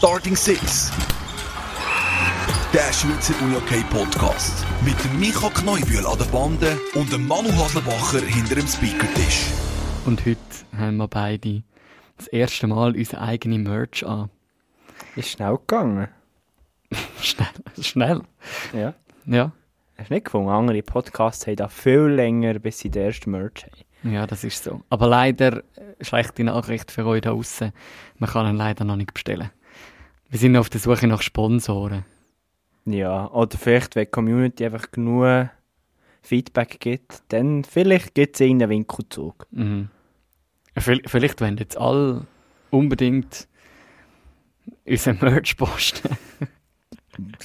Starting Six. Der Schweizer UJK Podcast. Mit Micha Kneubühl an der Bande und dem Manu Haslebacher hinter dem Speakertisch. Und heute haben wir beide das erste Mal unsere eigene Merch an. Ist schnell gegangen. Schnell. Schnell. Ja. Ja. Hast du nicht gefunden? Andere Podcasts haben da viel länger, bis sie den ersten Merch haben. Ja, das ist so. Aber leider, äh, schlechte Nachricht für euch da draussen, man kann ihn leider noch nicht bestellen. Wir sind auf der Suche nach Sponsoren. Ja, oder vielleicht, wenn die Community einfach genug Feedback gibt, dann vielleicht gibt es irgendeinen Winkelzug. Mhm. Vielleicht wollen jetzt alle unbedingt unseren Merch posten.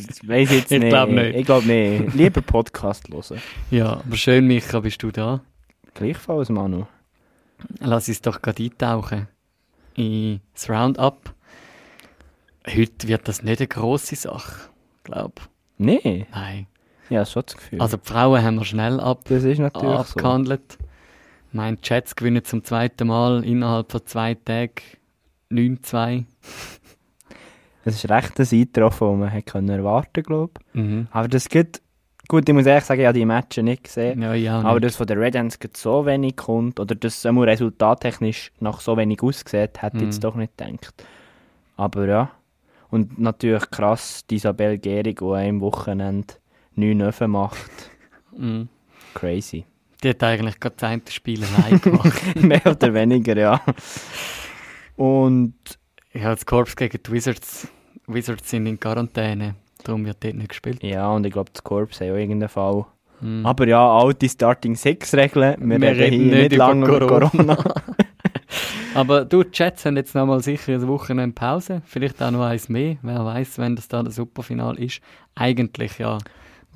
Das weiss ich jetzt Ich nicht. glaub nicht. Ich glaube nicht. Lieber Podcast hören. ja, aber schön, Micha, bist du da. Gleichfalls, Manu. Lass uns doch gerade eintauchen in das Roundup. Heute wird das nicht eine grosse Sache, glaube Nee, Nein. ja, schon das Gefühl. Also die Frauen haben wir schnell ab, das ist natürlich so. abgehandelt. Mein Jets gewinnen zum zweiten Mal innerhalb von zwei Tagen 9-2. Es ist recht ein Eintroffen, das man hätte können erwarten glaube ich. Mhm. Aber das geht... Gut, ich muss ehrlich sagen, ich habe die Matches nicht gesehen. Ja, ja. Aber nicht. dass von den Red gerade so wenig kommt, oder dass es resultattechnisch nach so wenig aussieht, hätte ich Mhm. jetzt doch nicht gedacht. Aber ja. Und natürlich krass, die Isabel Gehrig, die einem Wochenende 9 Öfen macht. Mhm. Crazy. Die hat eigentlich gerade das eine Spiel allein gemacht. Mehr oder weniger, ja. Und ja, das Korps gegen die Wizards. Wizards sind in Quarantäne. Darum wird dort nicht gespielt. ja, und ich glaube, die Corps haben auch irgendeinen Fall. Mhm. Aber ja, alte Starting Six Regeln. Wir, Wir reden reden hier nicht nicht lange über Corona. Corona. Aber du, die Jets haben jetzt nochmal sicher eine Woche Pause. Vielleicht auch noch eins mehr. Wer weiß, wenn das da das Superfinal ist. Eigentlich ja am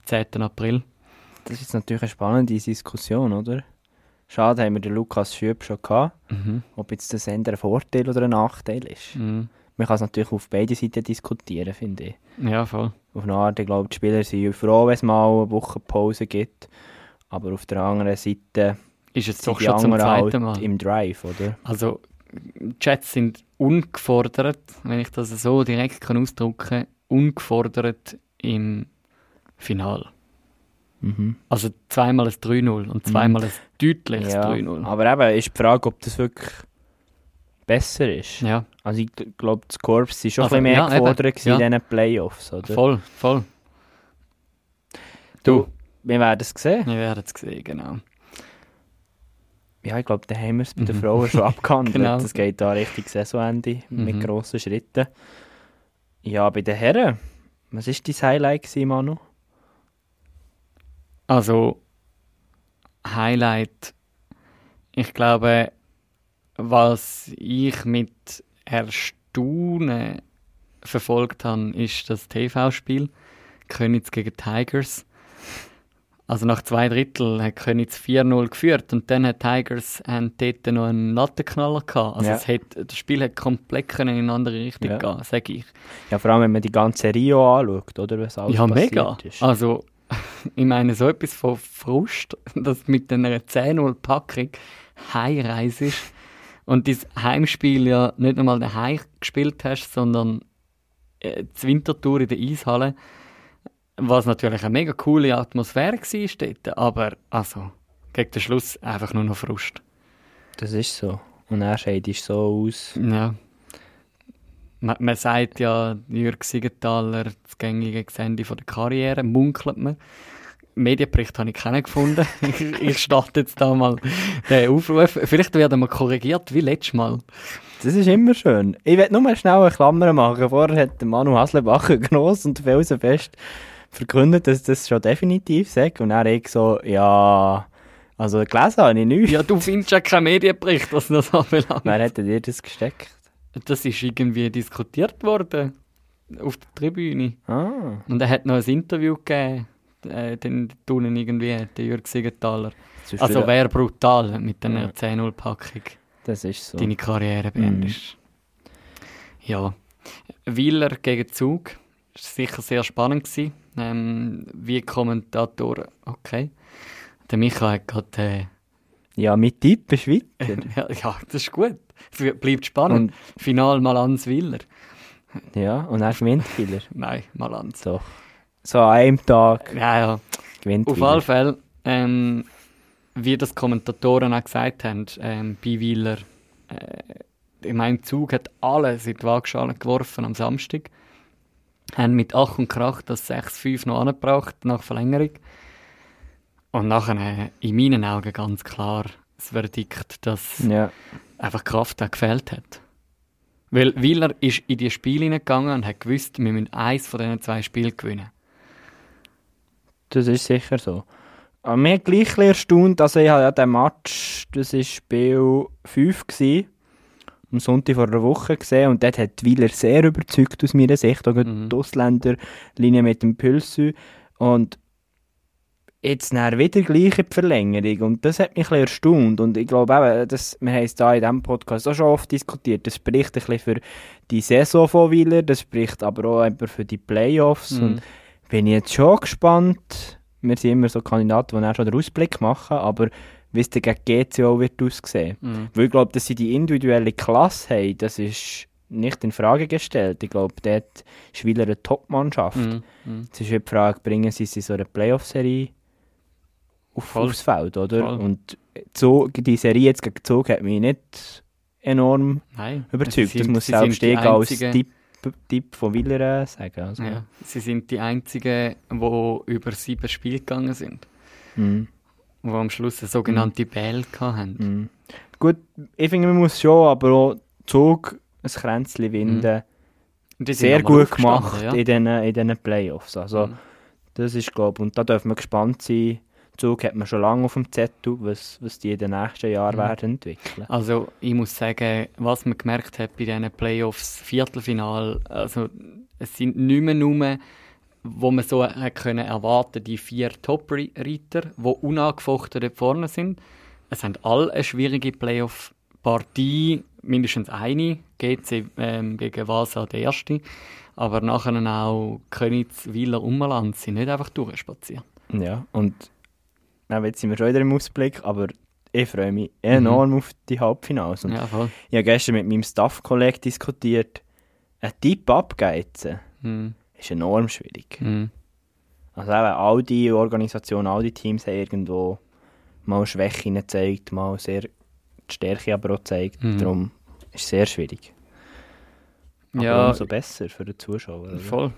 10. April. Das ist jetzt natürlich eine spannende Diskussion, oder? Schade, haben wir den Lukas Schüb schon gehabt. Mhm. Ob jetzt das eher ein Vorteil oder ein Nachteil ist. Mhm. Man kann es natürlich auf beide Seiten diskutieren, finde ich. Ja, voll. Auf eine Art, ich glaube, die Spieler sind froh, wenn es mal eine Woche Pause gibt. Aber auf der anderen Seite Ist jetzt doch schon zum zweiten Mal. im Drive, oder? Also, Jets sind ungefordert, wenn ich das so direkt kann ausdrücken kann, ungefordert im Final. Mhm. Also zweimal ein 3-0 und zweimal ein deutliches Ja, 3-0. aber eben ist die Frage, ob das wirklich besser ist. Ja, Also ich glaube, das Korps war schon Also, ein bisschen mehr ja, gefordert ja. in diesen Playoffs, oder? voll, voll. Du, wir werden es sehen. Wir werden es sehen, genau. Ja, ich glaube, da haben wir es bei den Mhm. Frauen schon abgehandelt. Genau. Das geht da Richtung Saisonende mit Mhm. grossen Schritten. Ja, bei den Herren, was war dein Highlight, gewesen, Manu? Also, Highlight. Ich glaube, was ich mit Erstaunen verfolgt habe, ist das TV-Spiel Königs gegen Tigers. Also nach zwei Drittel hat Königs 4-0 geführt und dann hat Tigers haben dort noch einen Lattenknaller gehabt. Also Ja. es hat, das Spiel hat komplett können in eine andere Richtung Ja. gehen, sage ich. Ja, vor allem, wenn man die ganze Rio anschaut, oder? Was alles Ja, mega. Ist. Also, ich meine, so etwas von Frust, dass mit einer 10-0-Packung heimreist und dein Heimspiel ja nicht einmal daheim gespielt hast, sondern äh, die Wintertour in der Eishalle, was natürlich eine mega coole Atmosphäre war dort, aber also, gegen den Schluss einfach nur noch Frust. Das ist so. Und er scheidest so aus. Ja. Man, man sagt ja, Jürg Siegenthaler, das gängige Ende von der Karriere, munkelt man. Medienbericht habe ich keinen gefunden. ich, ich starte jetzt da mal den Aufruf. Vielleicht werden wir korrigiert, wie letztes Mal. Das ist immer schön. Ich will nur mal schnell eine Klammer machen. Vorher hat der Manu Haslebacher gross und felsenfest verkündet, dass das schon definitiv sagt. Und dann ich so, ja, also gelesen habe ich nichts. Ja, du findest ja keinen Medienbericht, was das anbelangt. Wer hätte dir das gesteckt? Das ist irgendwie diskutiert worden auf der Tribüne. Ah, Und er hat noch ein Interview gegeben, äh, den tun irgendwie, der Jürg Siegenthaler. Also wäre brutal mit einer Ja. 10-0-Packung. das ist so. deine Karriere Mhm. beendest. Ja. Wieler gegen Zug. Das war sicher sehr spannend. Gewesen. Ähm, wie Kommentator, okay. Der Micha hat gerade. Äh, Ja, mit Tipp ist weiter. ja, ja, das ist gut. Bleibt spannend. Final mal ans Wieler. Ja, und dann gewinnt. Nein, Malanz. So. So an einem Tag Ja, ja. gewinnt Auf alle Fälle, ähm, wie das Kommentatoren auch gesagt haben, ähm, bei Wieler, äh, ich meine, Zug hat alles in die Waagschale geworfen am Samstag. Haben mit Ach und Krach das 6-5 noch angebracht nach Verlängerung. Und nachher äh, in meinen Augen ganz klar das Verdikt, dass Ja, einfach Kraft auch gefehlt hat. Weil Wieler ist in die Spiele hineingegangen und hat gewusst, wir müssen eins von diesen zwei Spielen gewinnen. das ist sicher so. Aber mir gleich erstaunt, also ich habe ja den Match, das war Spiel 5 gewesen, am Sonntag vor einer Woche gesehen und dort hat Wieler sehr überzeugt aus meiner Sicht, auch Mhm. die Ausländerlinie mit dem Pülsü und jetzt dann wieder gleich in die Verlängerung und das hat mich ein bisschen erstaunt und ich glaube eben, das, wir haben es da in diesem Podcast auch schon oft diskutiert, das spricht ein bisschen für die Saison von Wieler, das spricht aber auch eben für die Playoffs Mhm. und bin ich jetzt schon gespannt. Wir sind immer so Kandidaten, die dann schon den Ausblick machen, aber wie es gegen GC auch wird aussehen. Mhm. Weil ich glaube, dass sie die individuelle Klasse haben, das ist nicht in Frage gestellt. Ich glaube, dort ist Wieler eine Top-Mannschaft. Mhm. Mhm. Es ist die Frage, bringen sie sie so eine Playoff-Serie auf, aufs Feld, oder? Voll. Und Zug, die Serie jetzt gegen Zug hat mich nicht enorm Nein. überzeugt. sie das sind- muss sind selbst ich als Tipp, Tipp von Wieler äh, sagen. Also. Ja, sie sind die einzigen, die über sieben Spiele gegangen sind. Mhm. Die am Schluss eine sogenannte Bell hatten. Mhm. Gut, ich finde, man muss schon, aber auch Zug ein Kränzchen winden. Und die sind Sehr gut gemacht aufgestanden, in diesen in diesen Playoffs. Also, Mhm. das ist, glaube und da dürfen wir gespannt sein. Zug hat man schon lange auf dem Zettel, was, was die in den nächsten Jahren Mhm. werden entwickeln. Also ich muss sagen, was man gemerkt hat bei diesen Playoffs, Viertelfinal, also es sind nicht mehr nur, wo man so hat können erwarten, die vier Top-Reiter, die unangefochten dort vorne sind. Es haben alle eine schwierige Playoff-Partie, mindestens eine, GC ähm, gegen Vasa der erste, aber nachher auch Königs, Wieler und Malanz sind nicht einfach durchspaziert. Ja, und na, jetzt sind wir schon wieder im Ausblick, aber ich freue mich enorm auf die Halbfinals. Und Ja, voll. Ich habe gestern mit meinem Staff-Kollegen diskutiert, ein Tipp abgeizen Mhm. Ist enorm schwierig. Mhm. Also eben, all die Organisationen, all die Teams haben irgendwo mal Schwächen gezeigt, mal sehr die Stärke aber auch gezeigt. Mhm. Darum ist es sehr schwierig. Aber Ja, umso besser für den Zuschauer. oder? Voll.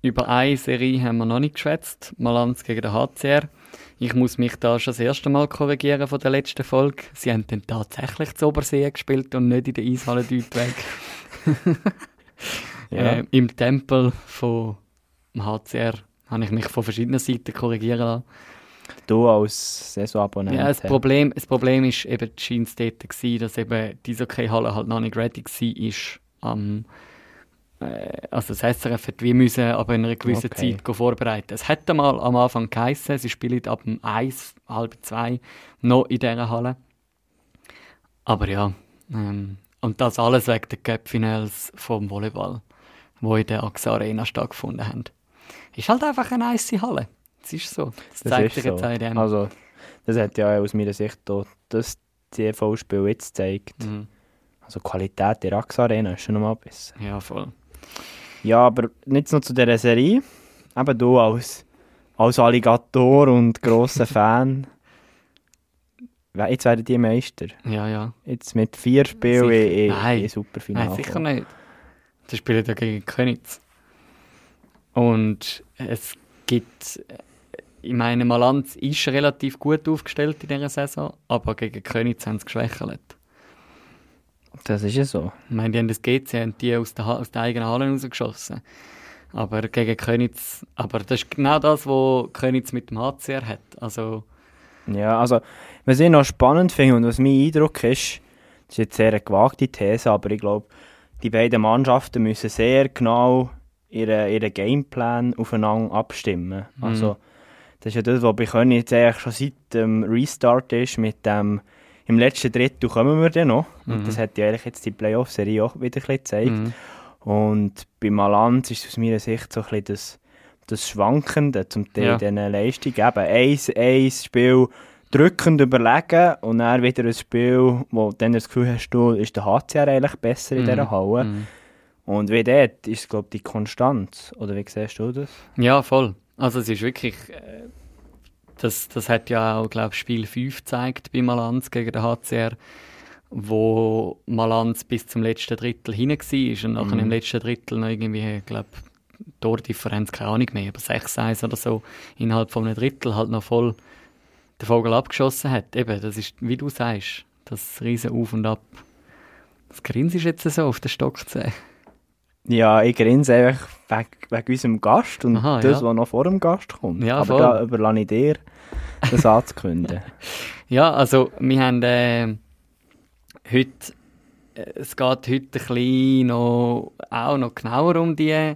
Über eine Serie haben wir noch nicht geschwätzt. Malanz gegen den HCR. Ich muss mich da schon das erste Mal korrigieren von der letzten Folge. Sie haben dann tatsächlich zu Obersee gespielt und nicht in der Eishalle Deutweg. Äh, Im Tempel vom HCR habe ich mich von verschiedenen Seiten korrigieren lassen. Du als Saisonabonnent. Ja, das? Problem, das Problem ist eben, scheint es dort gewesen, dass eben die Eishockey-Halle halt noch nicht ready war am äh, also das SRF hat wie müssen aber in einer gewissen Okay. Zeit vorbereiten. Es hätte mal am Anfang geheissen, sie spielen ab dem 1, halb 2 noch in dieser Halle. Aber ja, ähm, und das alles wegen der Cup-Finals vom Volleyball, wo in der AXA Arena stattgefunden haben. Ist halt einfach eine nice Halle. Das ist so. Das, Das zeigt sich jetzt so. dem. Also, das hat ja aus meiner Sicht auch das TV-Spiel jetzt gezeigt. Mhm. Also die Qualität der Rax Arena ist schon nochmal besser. Ja, voll. Ja, aber nicht nur zu dieser Serie. Eben du als, als Alligator und grosser Fan. Jetzt werden die Meister. Ja, ja. Jetzt mit vier Spielen in, in, in Superfinale. Nein, sicher nicht. Sie spielen ja gegen Königs. Und es gibt, ich meine, Malanz ist relativ gut aufgestellt in dieser Saison, aber gegen Königs haben sie geschwächelt. Das ist ja so. Ich meine, die haben das GC haben die aus der, aus der eigenen Halle rausgeschossen. Aber gegen Königs, aber das ist genau das, was Königs mit dem HCR hat. Also, Ja, also, was ich noch spannend finde und was mein Eindruck ist, das ist jetzt sehr eine gewagte These, aber ich glaube, die beiden Mannschaften müssen sehr genau ihren ihre Gameplan aufeinander abstimmen. Mhm. Also, das ist ja das, was bei Können jetzt eigentlich schon seit dem Restart ist, mit dem, im letzten Drittel kommen wir dann noch. Mhm. Und das hat ja eigentlich jetzt die Playoff-Serie auch wieder ein bisschen gezeigt. mhm. Und bei Malanz ist es aus meiner Sicht so ein bisschen das, das Schwankende zum Teil Ja. diesen Leistungen. Eben ein, ein Spiel drückend überlegen und dann wieder ein Spiel, wo du dann das Gefühl hast, du ist der HCR eigentlich besser in dieser Halle. Mhm. Und wie dort ist, glaube ich, die Konstanz. Oder wie siehst du das? Ja, voll. Also es ist wirklich, äh, das, das hat ja auch, glaube ich, Spiel 5 gezeigt bei Malanz gegen den HCR, wo Malanz bis zum letzten Drittel hinein war und nachher Mhm. im letzten Drittel noch irgendwie, glaube Tordifferenz, keine Ahnung mehr, aber 6-1 oder so, innerhalb von einem Drittel halt noch voll den Vogel abgeschossen hat. Eben, das ist, wie du sagst, das riesen Auf und Ab. Das Grinsen ist jetzt so auf den Stock zu sehen. Ja, ich grinse einfach wegen, wegen unserem Gast und Aha, das, ja. was noch vor dem Gast kommt. Ja, Aber voll. da überlasse ich dir, das anzukündigen. Ja, also wir haben äh, heute, äh, es geht heute ein bisschen noch, auch noch genauer um die,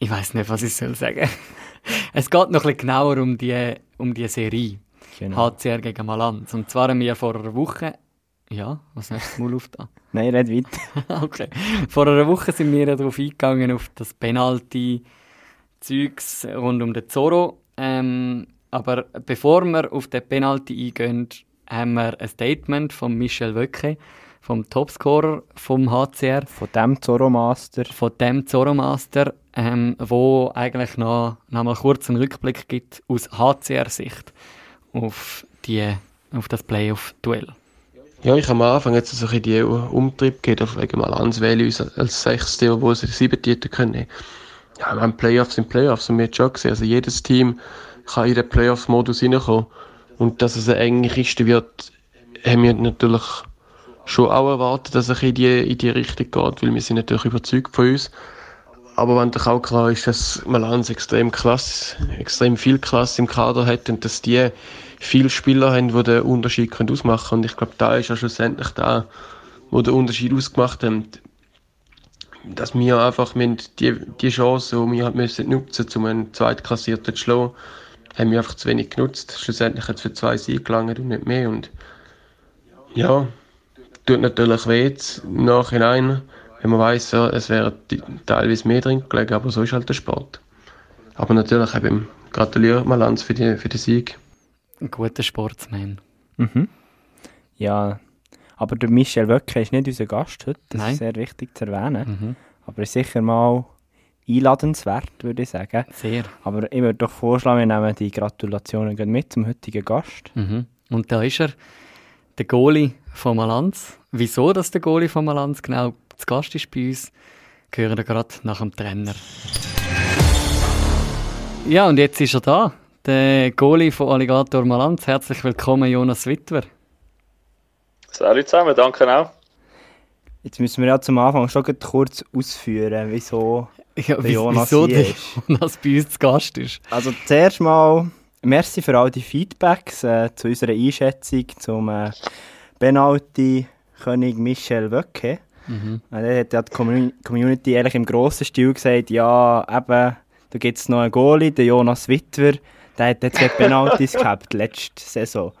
ich weiß nicht, was ich soll sagen. es geht noch ein bisschen genauer um die, um die Serie Genau. HCR gegen Malanz. Und zwar haben wir vor einer Woche, ja, was hast du das Maul auf da? Nein, red weiter. okay. Vor einer Woche sind wir darauf eingegangen, auf das Penalty-Zeugs rund um den Zorro. Ähm, aber bevor wir auf den Penalty eingehen, haben wir ein Statement von Michel Wöcke, vom Topscorer vom HCR, Von dem Zoromaster. von dem Zorro-Master, ähm, wo eigentlich noch, noch mal kurz einen Rückblick gibt aus HCR-Sicht auf, die, auf das Playoff-Duell. Ja, ich habe am Anfang jetzt so ein bisschen die Umtrieb gegeben, auf wegen mal wählen uns als Sechste, obwohl sie sieben Titel können. Ja, wir haben Playoffs sind Playoffs und wir haben schon gesehen, also jedes Team kann in den Playoffs-Modus reinkommen. Und dass es eine enge Kiste wird, haben wir natürlich schon auch erwartet, dass es in die, in die Richtung geht, weil wir sind natürlich überzeugt von uns. Aber wenn doch auch klar ist, dass Malans extrem Klasse, extrem viel Klasse im Kader hat und dass die viele Spieler haben, die den Unterschied ausmachen können. Und ich glaube, da ist ja schlussendlich da, wo der Unterschied ausgemacht haben. Dass wir einfach haben die, die Chance, die wir halt müssen nutzen um einen Zweitklassierten zu schlagen, haben wir einfach zu wenig genutzt. Schlussendlich hat es für zwei Siege gelangt und nicht mehr. Und ja, tut natürlich weh jetzt im Nachhinein, wenn man weiss, ja, es wäre teilweise mehr drin gelegen, aber so ist halt der Sport. Aber natürlich eben, gratuliere Malans für, die, für den Sieg. Ein guter Sportsman. Mhm. Ja, aber der Michel Wöcke ist nicht unser Gast heute. Das Nein. ist sehr wichtig zu erwähnen. Mhm. Aber ist sicher mal einladenswert, würde ich sagen. Sehr. Aber ich würde doch vorschlagen, wir nehmen die Gratulationen mit zum heutigen Gast. Mhm. Und da ist er, der Goalie von Malanz. Wieso dass der Goalie von Malanz genau zu Gast ist bei uns, hören wir gerade nach dem Trainer. Ja, und jetzt ist er da, der Goalie von Alligator Malanz. Herzlich willkommen, Jonas Wittwer. Salut zusammen, danke auch. Jetzt müssen wir ja zum Anfang schon kurz ausführen, wieso Ja, der Jonas wieso hier ist. Jonas bei uns zu Gast ist. Also zuerst mal, merci für all die Feedbacks äh, zu unserer Einschätzung zum äh, Penalty-König Michel Wöcke. Mhm. Äh, Der hat ja die Commu- Community eigentlich im grossen Stil gesagt, ja, eben, da gibt es noch einen Goalie, den Jonas Wittwer, der hat jetzt Penalties gehabt, letzte Saison.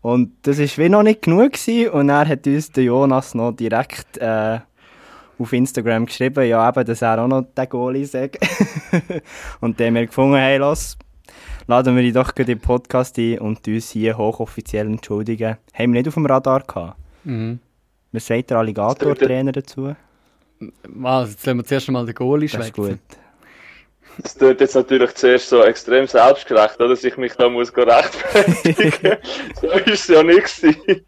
Und das war wie noch nicht genug gewesen, und er hat uns der Jonas noch direkt äh, auf Instagram geschrieben, ja eben, dass er auch noch der Goalie sagt. und dann haben wir gefunden, hey, los, laden wir dich doch gleich in den Podcast ein und uns hier hochoffiziell entschuldigen. Haben wir nicht auf dem Radar gehabt. Mhm. Was sagt der Alligator-Trainer dazu? Also, jetzt lassen wir zuerst einmal den Goalie Das ist schwätzen. gut. Das tut jetzt natürlich zuerst so extrem selbstgerecht, oder? dass ich mich da muss go rechtfertigen So ist es ja nicht gewesen.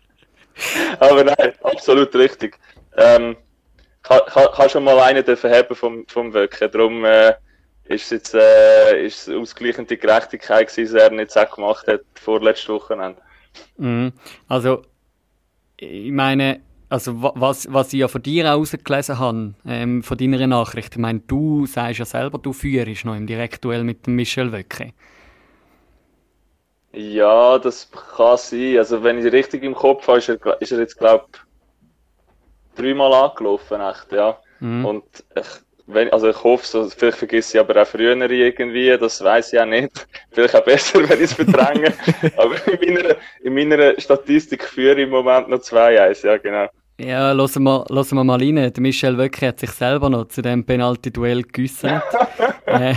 Aber nein, absolut richtig. Ähm, kann, kann, kann schon mal einen dürfen haben vom, vom Wöcken. Darum äh, ist es jetzt äh, ist es ausgleichende Gerechtigkeit gewesen, dass er nicht so gemacht hat vorletzte Wochenende. Mhm. Also, ich meine, also wa- was, was ich ja von dir auch rausgelesen habe, ähm, von deiner Nachricht, ich meine, du sagst ja selber, du führst noch im Direktduell mit dem Michel Wöcke. Ja, das kann sein. Also wenn ich richtig im Kopf habe, ist er, ist er jetzt, glaube dreimal angelaufen, echt, ja. Mhm. Und ich, wenn, also ich hoffe, so, vielleicht vergesse ich aber auch früher irgendwie, das weiß ich auch nicht. Vielleicht auch besser, wenn ich es verdränge. aber in meiner, in meiner Statistik führe ich im Moment noch 2-1, ja genau. Ja, hören wir, hören wir mal rein. Der Michel Wöcke hat sich selber noch zu dem Penalty-Duell geäussert. äh,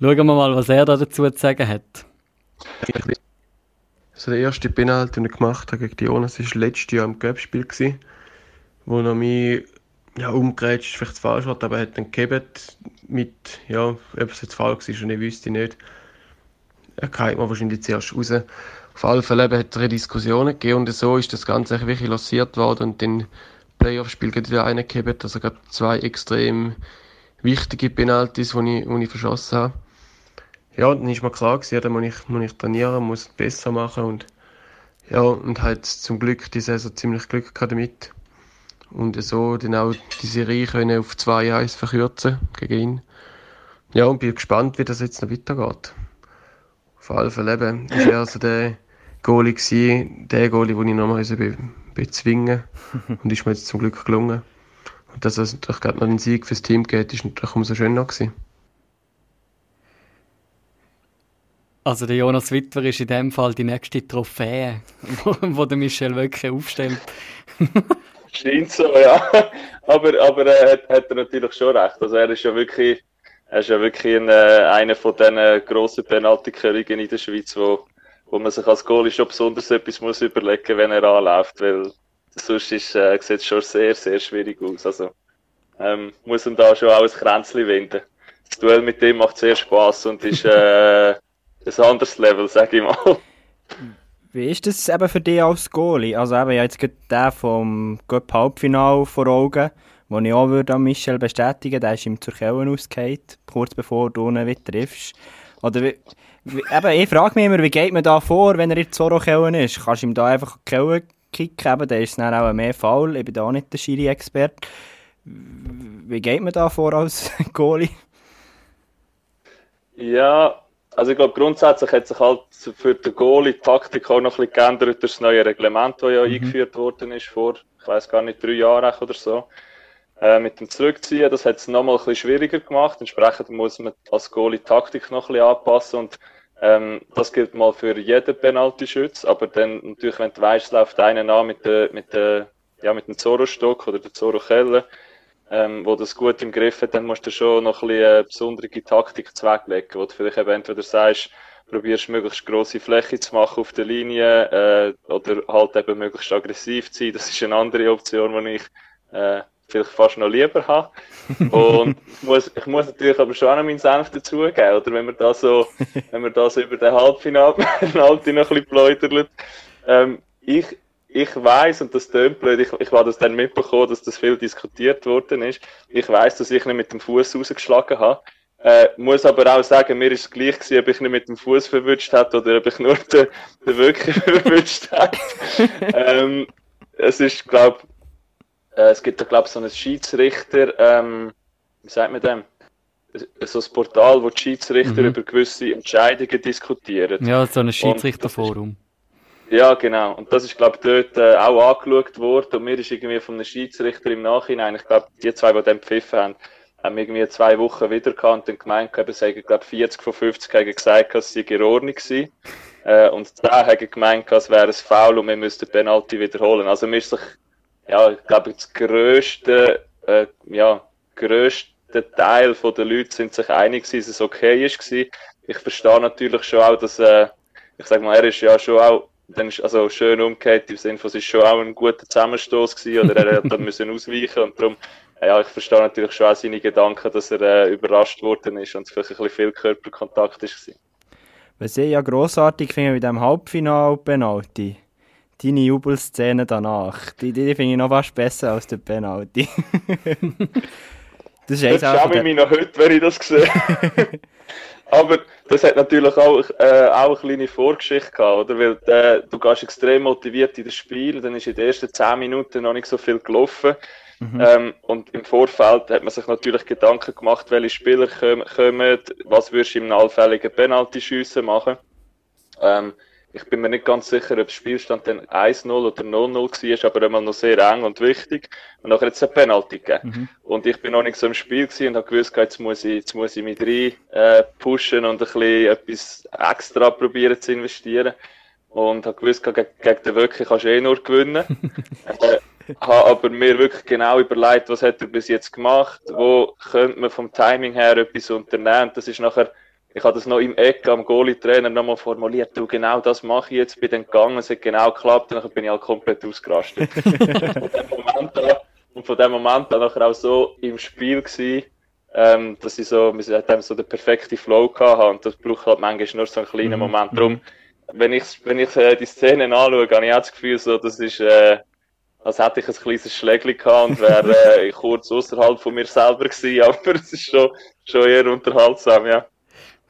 schauen wir mal, was er da dazu zu sagen hat. Also der erste Penalty, den ich gemacht habe gegen die Jonas, war letztes Jahr im gewesen, wo er mich ja, umgerätscht ist vielleicht das falsche Wort, aber er hat dann gegeben mit, ja, ob es jetzt falsch ist und ich wüsste nicht. Er geht man wahrscheinlich zuerst raus. Auf alle Fälle hat es Diskussionen gegeben und so ist das Ganze wirklich lanciert worden und dann Playoff-Spiel wieder reingegeben. Also gab zwei extrem wichtige Penalties, die ich, die ich verschossen habe. Ja, dann ist mir klar gewesen, da muss ich, muss ich trainieren, muss besser machen und ja, und halt zum Glück die Saison ziemlich Glück gehabt damit. Und so dann auch die Serie können auf 2-1 verkürzen gegen ihn. Ja, und bin gespannt, wie das jetzt noch weitergeht. Auf alle Fälle eben, ist er also der Goalie gewesen, der Goalie, den ich nochmal be bezwingen Und ist mir jetzt zum Glück gelungen. Und dass es natürlich gerade noch einen Sieg fürs Team geht, ist natürlich umso schöner gewesen. Also der Jonas Wittwer ist in dem Fall die nächste Trophäe, wo, wo der Michel wirklich aufstellt. Scheint so, ja. Aber, aber er hat, hat er natürlich schon recht. Also er ist ja wirklich, er ist ja wirklich ein, äh, einer von diesen grossen Penaltykönigen in der Schweiz, wo, wo man sich als Goalie schon besonders etwas muss überlegen wenn er anläuft, weil sonst ist, äh, sieht es schon sehr, sehr schwierig aus. Also ähm, muss ihm da schon auch ein Kränzchen wenden. Das Duell mit dem macht sehr Spaß und ist äh, ein anderes Level, sag ich mal. Wie ist das eben für dich als Goalie? Also eben, jetzt gerade den vom Cup Halbfinale vor Augen, den ich auch würde an Michel bestätigen der ist ihm zur Kelle ausgefallen, kurz bevor du ihn wieder triffst. Oder wie, wie, eben, ich frage mich immer, wie geht man da vor, wenn er in Zorro-Kellen ist? Kannst du ihm da einfach die Kelle kicken? Eben, dann ist es dann auch mehr faul. Ich bin da auch nicht der Schiri-Experte. Wie geht man da vor als Goalie? Ja, also ich glaube, grundsätzlich hat sich halt für den Goalie die Taktik auch noch ein bisschen geändert durch das neue Reglement, das ja mhm. eingeführt worden ist vor, ich weiß gar nicht, drei Jahren oder so. Äh, mit dem Zurückziehen, das hat es nochmal ein bisschen schwieriger gemacht. Entsprechend muss man als Goalie die Taktik noch ein bisschen anpassen und ähm, das gilt mal für jeden Penalty-Schütz, aber dann natürlich, wenn du weißt, läuft einer an mit, der, mit, der, ja, mit dem Zorro-Stock oder der Zorro-Kelle, ähm, wo das gut im Griff hat, dann musst du schon noch ein bisschen eine besondere Taktik zweglegen, wo du vielleicht eben entweder sagst, probierst möglichst grosse Fläche zu machen auf der Linie äh, oder halt eben möglichst aggressiv zu sein. Das ist eine andere Option, die ich äh, vielleicht fast noch lieber habe. Und ich muss, ich muss natürlich aber schon auch noch meinen Senf dazugeben, oder wenn man da so, wenn man da so über den Halbfinale noch ein bisschen pläudert. Ähm, ich, ich weiß und das tönt blöd, ich, ich war das dann mitbekommen, dass das viel diskutiert worden ist. Ich weiß, dass ich nicht mit dem Fuß rausgeschlagen habe. Äh, muss aber auch sagen, mir ist es gleich gewesen, ob ich nicht mit dem Fuß verwünscht hätte oder ob ich nur den, den wirklich verwünscht hätte. ähm, es ist, glaube äh, es gibt da, glaube so einen Schiedsrichter, ähm, wie sagt man dem? So ein Portal, wo die Schiedsrichter mhm. über gewisse Entscheidungen diskutieren. Ja, so ein Schiedsrichterforum. Ja, genau. Und das ist, glaube ich, dort äh, auch angeschaut worden. Und mir ist irgendwie von einem Schiedsrichter im Nachhinein, ich glaube, die zwei, die den pfiffen haben, haben irgendwie zwei Wochen wieder und dann gemeint, eben, sie glaube 40 von 50 haben gesagt, dass sie in Ordnung sind. Äh, und da haben gemeint, es wäre ein Foul und wir müssten Penalty wiederholen. Also mir ist sich, ja, ich glaube, das grösste, äh, ja, grösste Teil der Leute sind sich einig dass es okay ist Ich verstehe natürlich schon auch, dass, äh, ich sag mal, er ist ja schon auch dann ist also schön umgekehrt, im Sinne von, es ist schon auch ein guter Zusammenstoß gewesen, oder er hat dann müssen ausweichen und darum, ja, ich verstehe natürlich schon auch seine Gedanken, dass er äh, überrascht worden ist und es vielleicht ein bisschen viel Körperkontakt ist. Was ich ja grossartig finde mit dem Halbfinal-Penalty, deine Jubelszene danach, die, die finde ich noch fast besser als der Penalty. das ist das schäme ich mich noch heute, wenn ich das sehe. Aber das hat natürlich auch, äh, auch eine kleine Vorgeschichte gehabt, oder? Weil äh, du gehst extrem motiviert in das Spiel, dann ist in den ersten 10 Minuten noch nicht so viel gelaufen. Mhm. Ähm, und im Vorfeld hat man sich natürlich Gedanken gemacht, welche Spieler kommen, was würdest du im allfälligen Penalty-Schüssen machen. Ähm, ich bin mir nicht ganz sicher, ob der Spielstand dann 1-0 oder 0-0 war, aber immer noch sehr eng und wichtig. Und nachher hat es eine Penalty gegeben. Mhm. Und ich bin noch nicht so im Spiel gewesen und habe gewusst, jetzt muss ich, jetzt muss ich mich rein äh, pushen und ein bisschen etwas extra probieren zu investieren. Und habe gewusst, gegen, gegen den wirklich kannst du eh nur gewinnen. äh, habe aber mir wirklich genau überlegt, was hat er bis jetzt gemacht, wo könnte man vom Timing her etwas unternehmen. Das ist nachher ich habe das noch im Eck am Goalie-Trainer nochmal formuliert. Du, genau das mache ich jetzt. Bin dann gegangen, es hat genau geklappt. Und dann bin ich halt komplett ausgerastet. und dem Moment da, und von dem Moment dann nachher auch so im Spiel gewesen, ähm, dass ich so, wir hatten so den perfekten Flow gehabt und das braucht halt manchmal nur so einen kleinen mhm. Moment. Darum, wenn ich, wenn ich äh, die Szenen anschaue, habe ich auch das Gefühl, so, das ist, äh, als hätte ich ein kleines Schlägli gehabt und wäre äh, kurz außerhalb von mir selber gewesen, aber es ist schon, schon eher unterhaltsam, ja.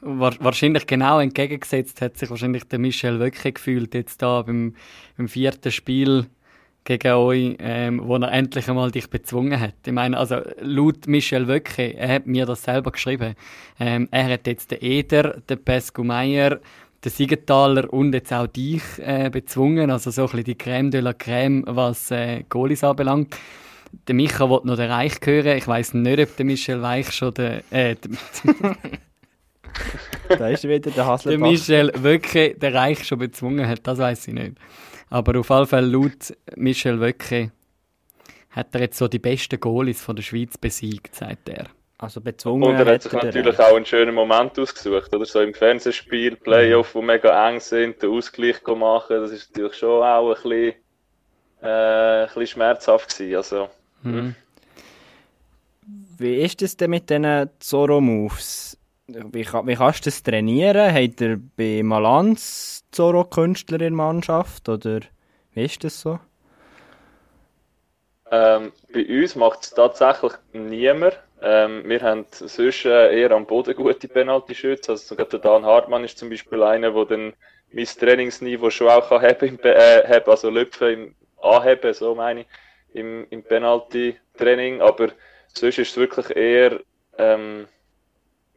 Wahrscheinlich genau entgegengesetzt hat sich wahrscheinlich der Michel wirklich gefühlt jetzt da beim, beim vierten Spiel gegen euch, ähm, wo er endlich einmal dich bezwungen hat. Ich meine, also laut Michel Wöcke, er hat mir das selber geschrieben, ähm, er hat jetzt den Eder, den Pesco Meyer, den Siegenthaler und jetzt auch dich äh, bezwungen, also so ein bisschen die Crème de la Crème, was äh, Goalies anbelangt. Der Micha will noch den Reich hören. Ich weiß nicht, ob der Michel Weich schon den... Äh, da ist wieder der Hasselbach. Der Michel wirklich den Reich schon bezwungen hat, das weiß ich nicht. Aber auf jeden Fall laut Michel Wöcke hat er jetzt so die besten Goalies von der Schweiz besiegt, sagt er. Also bezwungen Und er hat sich natürlich auch einen schönen Moment ausgesucht, oder? So im Fernsehspiel, Playoff, die mega eng sind, den Ausgleich machen, das ist natürlich schon auch ein bisschen, äh, ein bisschen schmerzhaft gewesen, also. Mhm. Wie ist es denn mit diesen Zorro-Moves? Wie, wie kannst du das trainieren? Habt ihr bei Malanz Zorro-Künstler in der Mannschaft? Oder wie ist das so? Ähm, bei uns macht es tatsächlich niemand. Ähm, wir haben sonst äh, eher am Boden gute Penalty-Schütze. Also sogar der Dan Hartmann ist zum Beispiel einer, der dann mein Trainingsniveau schon auch kann haben, äh, haben also Löpfen im Anheben, so meine ich, im, im Penalty-Training. Aber sonst ist es wirklich eher, ähm,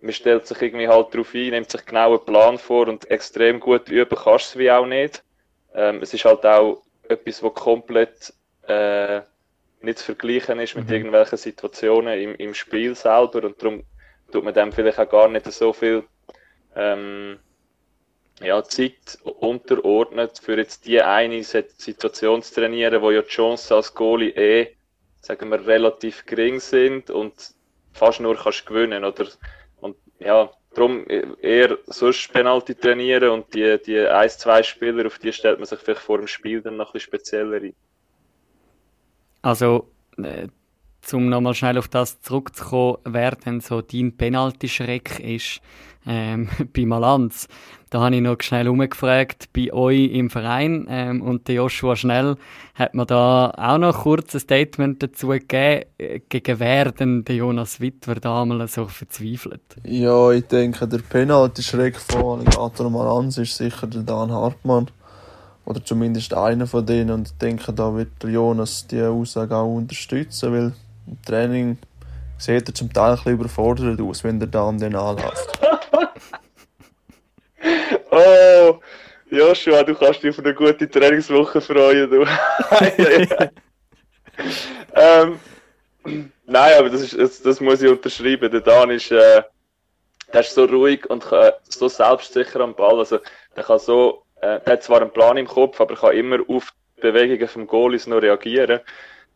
man stellt sich irgendwie halt darauf ein, nimmt sich genau einen Plan vor und extrem gut üben kannst du es wie auch nicht. Ähm, es ist halt auch etwas, was komplett äh, nicht zu vergleichen ist mit mhm. irgendwelchen Situationen im, im Spiel selber und darum tut man dem vielleicht auch gar nicht so viel ähm, ja, Zeit unterordnet, für jetzt die eine Situation zu trainieren, wo ja die Chancen als Goalie eh, sagen wir, relativ gering sind und fast nur kannst gewinnen oder ja, darum eher sonst Penalty trainieren und die, die ein, zwei Spieler, auf die stellt man sich vielleicht vor dem Spiel dann noch ein bisschen spezieller ein. Also, äh, um nochmal schnell auf das zurückzukommen, wer denn so dein Penalty-Schreck ist ähm, bei Malanz. Da habe ich noch schnell umgefragt bei euch im Verein ähm, und der Joshua Schnell hat mir da auch noch kurz ein Statement dazu gegeben, äh, gegen wer denn der Jonas Wittwer damals so verzweifelt. Ja, ich denke, der Penalty-Schreck von Alligator Malanz ist sicher der Dan Hartmann. Oder zumindest einer von denen. Und ich denke, da wird Jonas die Aussage auch unterstützen, weil im Training sieht er zum Teil ein bisschen überfordert aus, wenn er da an den anläuft. oh, Joshua, du kannst dich auf eine gute Trainingswoche freuen, du. ähm, nein, aber das, ist, das, das, muss ich unterschreiben. Der Dan ist, äh, der ist so ruhig und so selbstsicher am Ball. Also, der kann so äh, er hat zwar einen Plan im Kopf, aber kann immer auf die Bewegungen vom Goalies noch reagieren.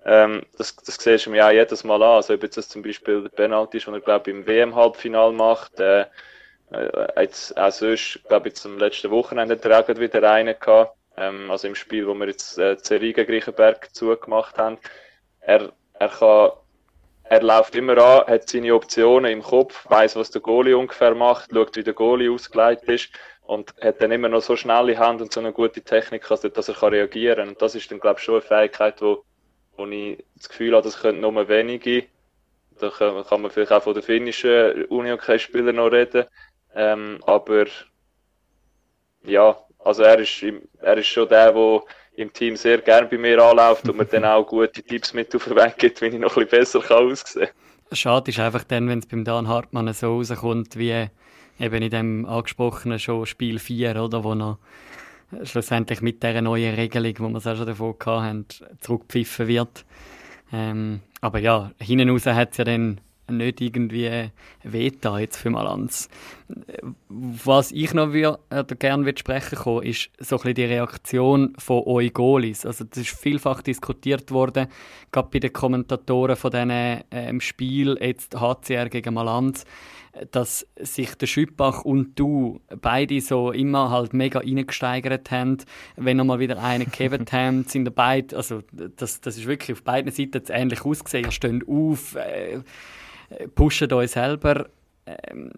Ähm, das, das siehst du mir auch jedes Mal an. Also, ob jetzt das zum Beispiel der Penalty ist, den er, glaube ich, im WM-Halbfinal macht, äh, äh, jetzt auch sonst, glaube ich, zum letzten Wochenende tragen wieder einen gehabt. Ähm, also im Spiel, wo wir jetzt äh, Serie gegen Griechenberg zugemacht haben. Er, er kann, er läuft immer an, hat seine Optionen im Kopf, weiß, was der Goalie ungefähr macht, schaut, wie der Goalie ausgeleitet ist und hat dann immer noch so schnelle Hand und so eine gute Technik, dass er reagieren kann. Und das ist dann, glaube ich, schon eine Fähigkeit, wo, wo ich das Gefühl habe, das können nur wenige. Da kann, man vielleicht auch von den finnischen Unihockey-Spielern noch reden. Ähm, aber ja, also er ist, er ist schon der, der im Team sehr gern bei mir anläuft und mir dann auch gute Tipps mit auf den Weg gibt, wie ich noch ein bisschen besser kann aussehen kann. Schade ist einfach dann, wenn es beim Dan Hartmann so rauskommt, wie eben in dem angesprochenen schon Spiel 4, oder, wo noch schlussendlich mit dieser neuen Regelung, wo wir es auch schon davon hatten, zurückgepfiffen wird. Ähm, aber ja, hinten raus hat es ja dann nicht irgendwie wehtan jetzt für Malanz. Was ich noch will, oder gerne sprechen kommen, ist so ein bisschen die Reaktion von euch Goalies. Also das ist vielfach diskutiert worden, gerade bei den Kommentatoren von diesem ähm, Spiel, jetzt HCR gegen Malanz dass sich der Schüppach und du beide so immer halt mega reingesteigert haben. Wenn noch mal wieder einen gegeben haben, sind beide, also das, das ist wirklich auf beiden Seiten ähnlich ausgesehen. Ihr steht auf, äh, pushen euch selber. Ähm,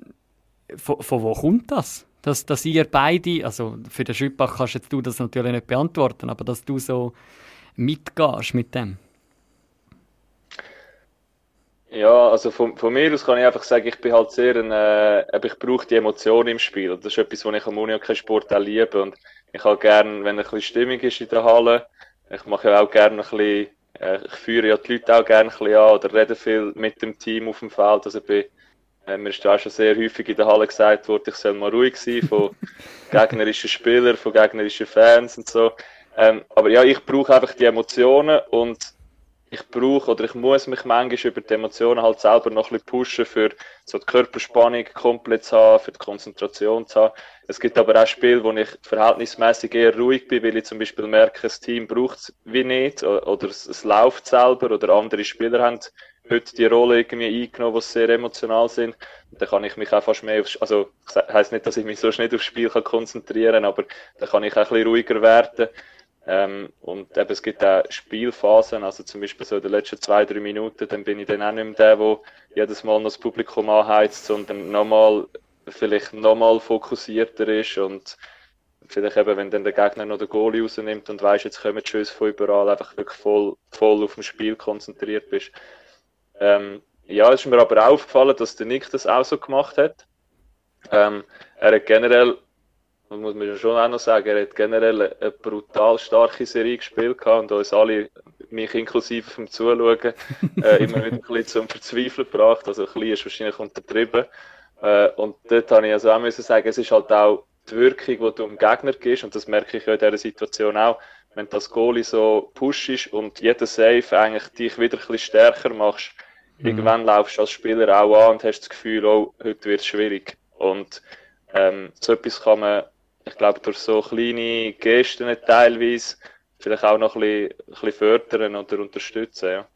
von, von, wo kommt das? Dass, dass ihr beide, also für den Schüppach kannst jetzt du das natürlich nicht beantworten, aber dass du so mitgehst mit dem. Ja, also von, von mir aus kann ich einfach sagen, ich bin halt sehr ein, äh, ich brauche die Emotionen im Spiel. Das ist etwas, was ich am Unihockey-Sport auch liebe. Und ich habe gerne, wenn ein bisschen Stimmung ist in der Halle. Ich mache ja auch gerne ein bisschen, äh, ich führe ja die Leute auch gerne ein bisschen an oder rede viel mit dem Team auf dem Feld. Also bin, äh, mir ist auch schon sehr häufig in der Halle gesagt worden, ich soll mal ruhig sein von gegnerischen Spielern, von gegnerischen Fans und so. Ähm, aber ja, ich brauche einfach die Emotionen und ich brauche oder ich muss mich manchmal über die Emotionen halt selber noch ein bisschen pushen, für so die Körperspannung komplett zu haben, für die Konzentration zu haben. Es gibt aber auch Spiele, wo ich verhältnismäßig eher ruhig bin, weil ich zum Beispiel merke, das Team braucht es wie nicht oder es, es läuft selber oder andere Spieler haben heute die Rolle irgendwie eingenommen, die sehr emotional sind. Und dann kann ich mich auch fast mehr aufs, also, das heisst nicht, dass ich mich so schnell aufs Spiel kann konzentrieren kann, aber dann kann ich auch ein bisschen ruhiger werden. Ähm, und eben, es gibt auch Spielphasen, also zum Beispiel so in den letzten zwei, drei Minuten, dann bin ich dann auch nicht mehr der, der jedes Mal noch das Publikum anheizt, sondern nochmal, vielleicht nochmal fokussierter ist und vielleicht eben, wenn dann der Gegner noch den Goalie rausnimmt und weißt, jetzt kommen die Schüsse von überall, einfach wirklich voll, voll auf dem Spiel konzentriert bist. Ähm, ja, es ist mir aber aufgefallen, dass der Nick das auch so gemacht hat. Ähm, er hat generell das muss man schon auch noch sagen, er hat generell eine brutal starke Serie gespielt und uns alle, mich inklusive vom Zuschauen, äh, immer wieder ein bisschen zum Verzweifeln gebracht. Also ein bisschen ist wahrscheinlich untertrieben. Äh, und dort habe ich also auch müssen sagen, es ist halt auch die Wirkung, die du dem Gegner gibst, und das merke ich ja in dieser Situation auch, wenn das Goalie so pushst und jeder Save eigentlich dich wieder ein bisschen stärker machst, mhm. irgendwann laufst du als Spieler auch an und hast das Gefühl, oh, heute wird es schwierig. Und ähm, so etwas kann man ich glaube, durch so kleine Gesten teilweise vielleicht auch noch ein bisschen, ein bisschen fördern oder unterstützen. Ja.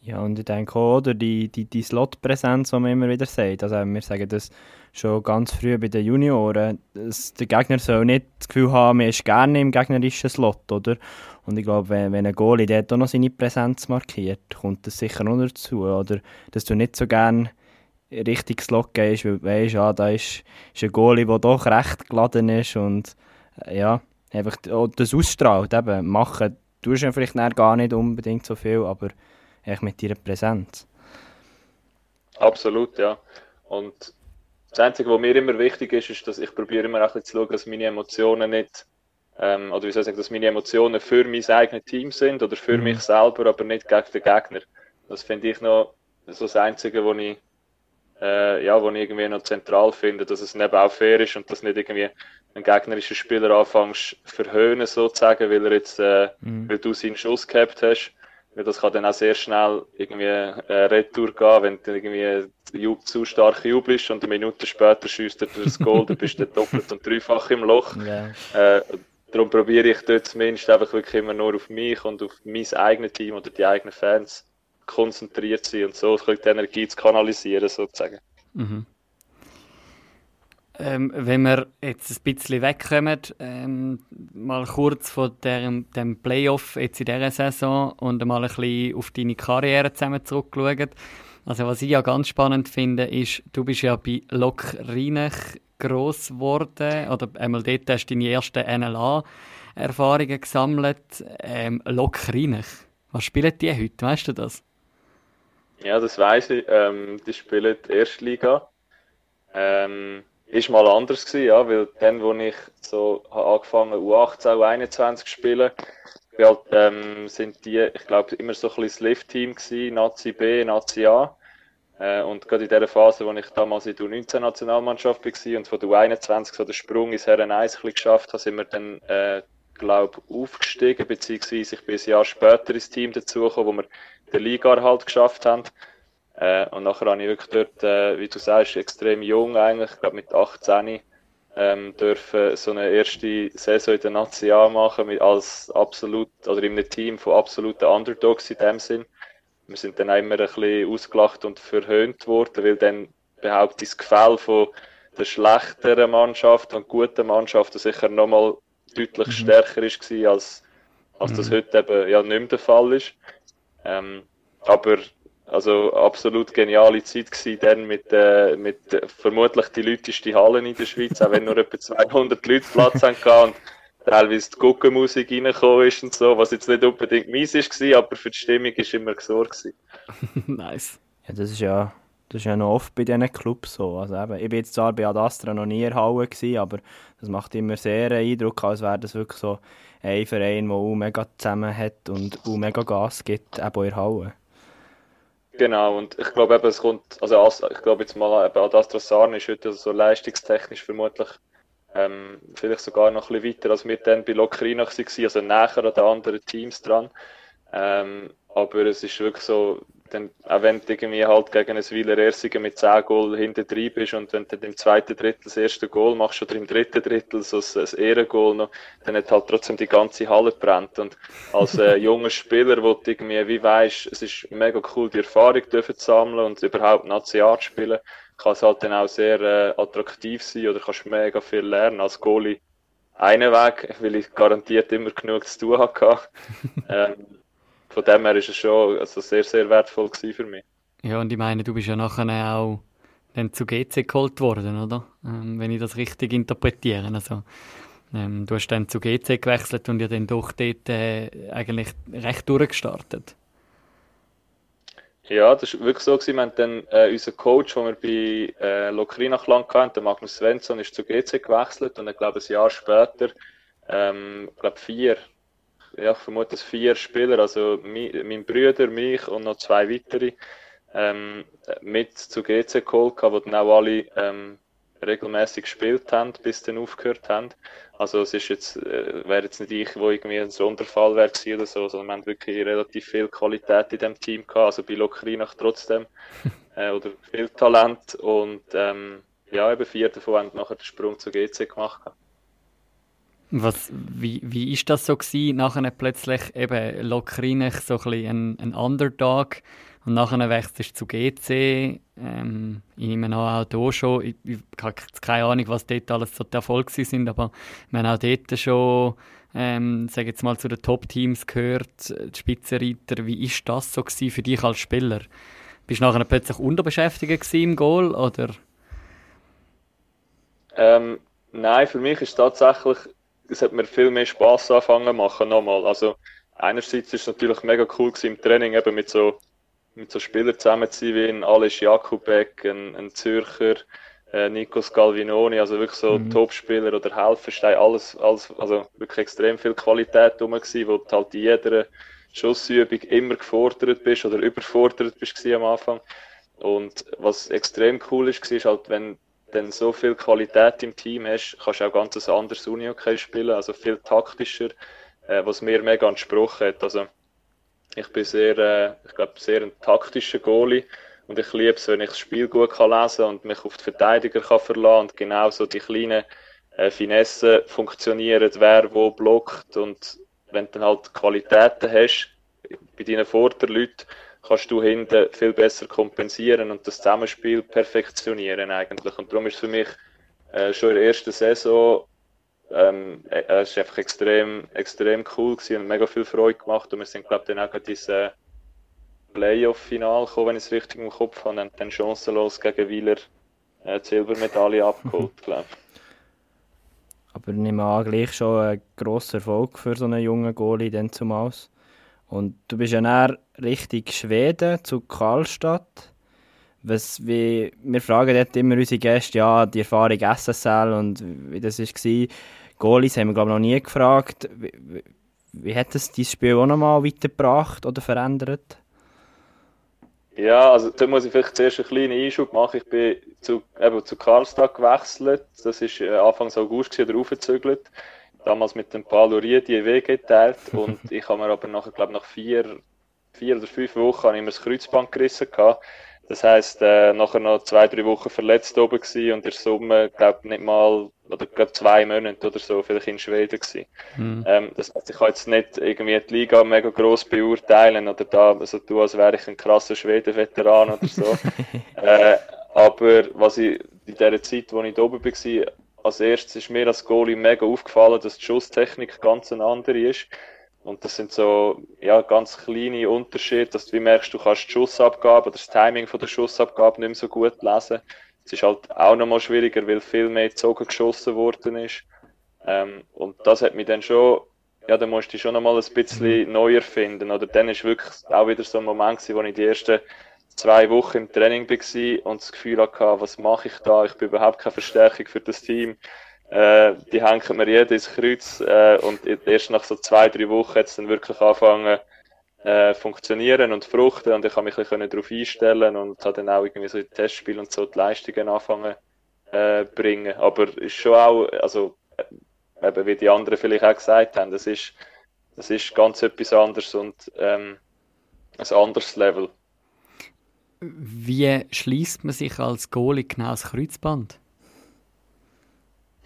Ja, und ich denke auch, oder die, die, die Slot-Präsenz, die man immer wieder sagt, also wir sagen das schon ganz früh bei den Junioren, dass der Gegner soll nicht das Gefühl haben, man ist gerne im gegnerischen Slot, oder? Und ich glaube, wenn, wenn ein Goalie dort auch noch seine Präsenz markiert, kommt das sicher noch dazu, oder? Dass du nicht so gerne richtig Slot gehst, weil du weißt, ja, da ist, ist ein Goalie, der doch recht geladen ist und äh, ja, einfach das ausstrahlt, eben, machen tust du vielleicht gar nicht unbedingt so viel, aber echt mit deiner Präsenz. Absolut, ja. Und das Einzige, was mir immer wichtig ist, ist, dass ich probiere immer auch ein zu schauen, dass meine Emotionen nicht, ähm, oder wie soll ich sagen, dass meine Emotionen für mein eigenes Team sind oder für mhm. mich selber, aber nicht gegen den Gegner. Das finde ich noch so das Einzige, was ich äh, ja, wo ich irgendwie noch zentral finde, dass es eben auch fair ist und dass nicht irgendwie ein gegnerischer Spieler anfängst verhöhnen sozusagen, weil er jetzt, äh, mhm. weil du seinen Schuss gehabt hast. Weil das kann dann auch sehr schnell irgendwie äh, Retour gehen, wenn du irgendwie zu stark jubelst und eine Minute später schießt er das Goal, dann bist du doppelt und dreifach im Loch. Yeah. Äh, darum probiere ich dort zumindest einfach wirklich immer nur auf mich und auf mein eigenes Team oder die eigenen Fans konzentriert sein und so die Energie zu kanalisieren, sozusagen. Mhm. Ähm, wenn wir jetzt ein bisschen wegkommen, ähm, mal kurz von dem, dem Playoff jetzt in dieser Saison und mal ein bisschen auf deine Karriere zusammen zurückschauen. Also was ich ja ganz spannend finde, ist, du bist ja bei Lok Rheinach gross geworden, oder einmal dort hast du deine ersten NLA-Erfahrungen gesammelt. Ähm, Lok Rheinach, was spielen die heute, weißt du das? Ja, das weiß ich. Ähm, die spielen die Erstliga. Ähm, ist mal anders gewesen, ja, weil dann, wo ich so angefangen U18, U21 zu spielen, halt, ähm, sind die, ich glaube, immer so ein bisschen das Lift-Team gewesen, Nazi B, Nazi A. Äh, und gerade in der Phase, wo ich damals in der U19-Nationalmannschaft war und von der U21 so den Sprung ins Herren 1 ein bisschen geschafft habe, sind wir dann, äh, glaube aufgestiegen, beziehungsweise ich bin ein Jahr später ins Team dazugekommen, wo wir den Liga halt geschafft haben. Äh, und nachher habe ich wirklich dort, äh, wie du sagst, extrem jung eigentlich, ich glaube mit 18 ähm, dürfen so eine erste Saison in der Nazi machen mit als absolut oder in einem Team von absoluten Underdogs in dem Sinn. Wir sind dann auch immer ein bisschen ausgelacht und verhöhnt worden, weil dann behaupte ich das Gefälle von der schlechteren Mannschaft und guten Mannschaft sicher nochmal deutlich mhm. stärker ist als, als mhm. das heute eben ja nicht mehr der Fall ist. Ähm, aber also absolut geniale Zeit gewesen, dann mit, äh, mit äh, vermutlich die lauteste Halle in der Schweiz, auch wenn nur etwa 200 Leute Platz haben und teilweise die Guckenmusik reingekommen ist und so, was jetzt nicht unbedingt mies war, aber für die Stimmung ist immer gesorgt nice. Ja, das ist ja, das ist ja noch oft bei diesen Clubs so. Also eben, ich bin jetzt zwar bei Adastra noch nie gewesen, aber das macht immer sehr einen Eindruck, als wäre das wirklich so ein Verein, der auch mega zusammen hat und auch mega Gas gibt, eben in Halle. Genau, und ich glaube eben, es kommt, also ich glaube jetzt mal, eben Adastra Sarn ist heute so leistungstechnisch vermutlich ähm, vielleicht sogar noch ein bisschen weiter, als wir dann bei Lokrina waren, also näher an den anderen Teams dran. Ähm, aber es ist wirklich so, dann, auch wenn du irgendwie halt gegen ein Wieler Ersigen mit 10 Goal hinter drin bist und wenn du dann im zweiten Drittel das erste Goal machst oder im dritten Drittel so ein Ehrengoal noch, dann hat halt trotzdem die ganze Halle brennt. Und als äh, junger Spieler, wo du irgendwie, wie weißt, es ist mega cool, die Erfahrung dürfen zu sammeln und überhaupt National zu spielen, kann es halt dann auch sehr äh, attraktiv sein oder kannst mega viel lernen als Goalie. Einen Weg, weil ich garantiert immer genug zu tun hatte. ähm, von dem her ist es schon also sehr, sehr wertvoll für mich. Ja, und ich meine, du bist ja nachher auch dann zu GC geholt worden, oder? Ähm, wenn ich das richtig interpretiere. Also, ähm, du hast dann zu GC gewechselt und ja dann doch dort äh, eigentlich recht durchgestartet. Ja, das war wirklich so. Gewesen. Wir haben dann äh, unseren Coach, den wir bei äh, Lokrinach lang hatten, der Magnus Svensson, ist zu GC gewechselt und ich glaube, ein Jahr später, ähm, ich glaube, vier, ja, ich vermute es vier Spieler, also mein, mein Bruder, mich und noch zwei weitere, ähm, mit zu GC geholt, die dann auch alle ähm, regelmäßig gespielt haben, bis dann aufgehört haben. Also es ist jetzt, äh, wäre jetzt nicht ich, wo irgendwie ein Sonderfall wäre oder so, sondern wir haben wirklich relativ viel Qualität in dem Team gehabt, also bei Lokrinach trotzdem, äh, oder viel Talent und ähm, ja, eben vier davon haben nachher den Sprung zu GC gemacht. Was, wie, wie das so gewesen, nachher plötzlich eben Lokrinach so ein bisschen ein, ein Underdog und nachher wechselst du zu GC. Ähm, ich nehme an, auch hier schon. Ich, ich habe keine Ahnung, was dort alles so die Erfolge sind, aber wir haben auch dort schon, ähm, sage jetzt mal, zu den Top-Teams gehört, die Spitzenreiter. Wie ist das so gewesen für dich als Spieler? Bist du nachher plötzlich unterbeschäftigt im Goal, oder? Ähm, nein, für mich ist tatsächlich, es hat mir viel mehr Spass angefangen machen nochmal. Also einerseits ist es natürlich mega cool gewesen im Training eben mit so mit so Spielern zusammen zu sein wie ein Alice Jakubek, ein, ein Zürcher, äh, Nikos Galvinoni, also wirklich so mhm. Topspieler oder Helferstein, alles, alles, also wirklich extrem viel Qualität rum gewesen, wo du halt in jeder Schussübung immer gefordert bist oder überfordert bist am Anfang. Und was extrem cool ist, ist halt, wenn dann so viel Qualität im Team hast, kannst du auch ganz ein anderes Uni-Hockey spielen, also viel taktischer, äh, was mir mega entsprochen hat. Also, ich bin sehr, äh, ich glaube, sehr ein taktischer Goalie und ich liebe es, wenn ich das Spiel gut kann lesen und mich auf die Verteidiger kann verlassen und genau so die kleinen äh, Finessen funktionieren, wer wo blockt und wenn du dann halt Qualitäten hast bei deinen Vorderleuten, kannst du hinten viel besser kompensieren und das Zusammenspiel perfektionieren eigentlich. Und darum ist für mich äh, schon in der ersten Saison ähm, äh, es war einfach extrem, extrem cool gewesen und mega viel Freude gemacht. Und wir sind, glaube ich, dann auch in dieses äh, Playoff-Final gekommen, wenn ich es richtig im Kopf habe, und dann chancenlos gegen Wieler äh, die Silbermedaille abgeholt, glaube Aber ich nehme an, gleich schon ein grosser Erfolg für so einen jungen Goalie dann zumal. Und du bist ja dann Richtung Schweden zu Karlstadt. Was, wie, wir fragen dort immer unsere Gäste, ja, die Erfahrung SSL und wie das war. Goalies haben wir, glaube ich, noch nie gefragt. Wie, wie, hat das dein Spiel auch nochmal weitergebracht oder verändert? Ja, also da muss ich vielleicht zuerst einen kleinen Einschub machen. Ich bin zu, eben zu Karlstad gewechselt. Das war äh, Anfang August oder aufgezügelt. Damals mit dem Paulo Riedi Weg geteilt. Und ich habe mir aber nachher, glaube nach vier, vier oder fünf Wochen habe ich mir das Kreuzband gerissen. Gehabt. Das heisst, äh, nachher noch zwei, drei Wochen verletzt oben gewesen und in der Summe, glaube nicht mal, oder gerade zwei Monate oder so, vielleicht in Schweden gewesen. Mhm. Ähm, das heißt, ich kann jetzt nicht irgendwie die Liga mega gross beurteilen oder da, also du, als wäre ich ein krasser Schweden-Veteran oder so. äh, aber was ich in der Zeit, wo ich da oben war, als erstes ist mir als Goalie mega aufgefallen, dass die Schusstechnik ganz eine andere ist. Und das sind so, ja, ganz kleine Unterschiede, dass du wie merkst, du kannst die Schussabgabe oder das Timing von der Schussabgabe nicht mehr so gut lesen. Es ist halt auch nochmal schwieriger, weil viel mehr gezogen geschossen worden ist. Ähm, und das hat mich dann schon, ja, da musst du schon nochmal ein bisschen mhm. neu erfinden. Oder dann ist wirklich auch wieder so ein Moment gewesen, wo ich die ersten zwei Wochen im Training war und das Gefühl hatte, was mache ich da? Ich bin überhaupt keine Verstärkung für das Team. Äh, die hängen mir jeder ins Kreuz äh, und erst nach so zwei, drei Wochen hat es dann wirklich angefangen äh, funktionieren und fruchten und ich habe mich ein darauf einstellen und habe dann auch irgendwie so in Testspiel und so die Leistungen anfangen äh, bringen. Aber ist schon auch, also äh, eben wie die anderen vielleicht auch gesagt haben, das ist, das ist ganz etwas anderes und ähm, ein anderes Level. Wie schließt man sich als Goalie genau das Kreuzband?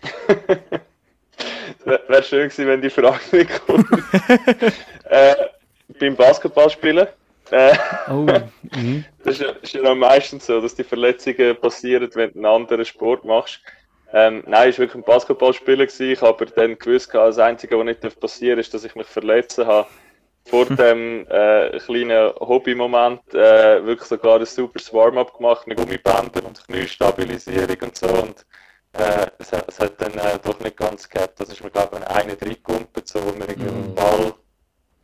Wäre schön gewesen, wenn die Frage nicht kommt. äh, beim Basketballspielen. Äh, oh, mhm. Das ist, ist ja meistens so, dass die Verletzungen passieren, wenn du einen anderen Sport machst. Ähm, nein, es war wirklich ein Basketballspieler. Ich habe dann gewusst, das Einzige, was nicht passieren darf, ist, dass ich mich verletzen habe vor dem äh, kleinen Hobby-Moment äh, wirklich sogar ein super Warm-up gemacht mit Gummibändern und Kniestabilisierung und so. Und äh, es, es, hat dann äh, doch nicht ganz gehabt. Das ist mir, glaube ich, eine reingekumpelt, so, wo wir irgendwie mm. einen Ball,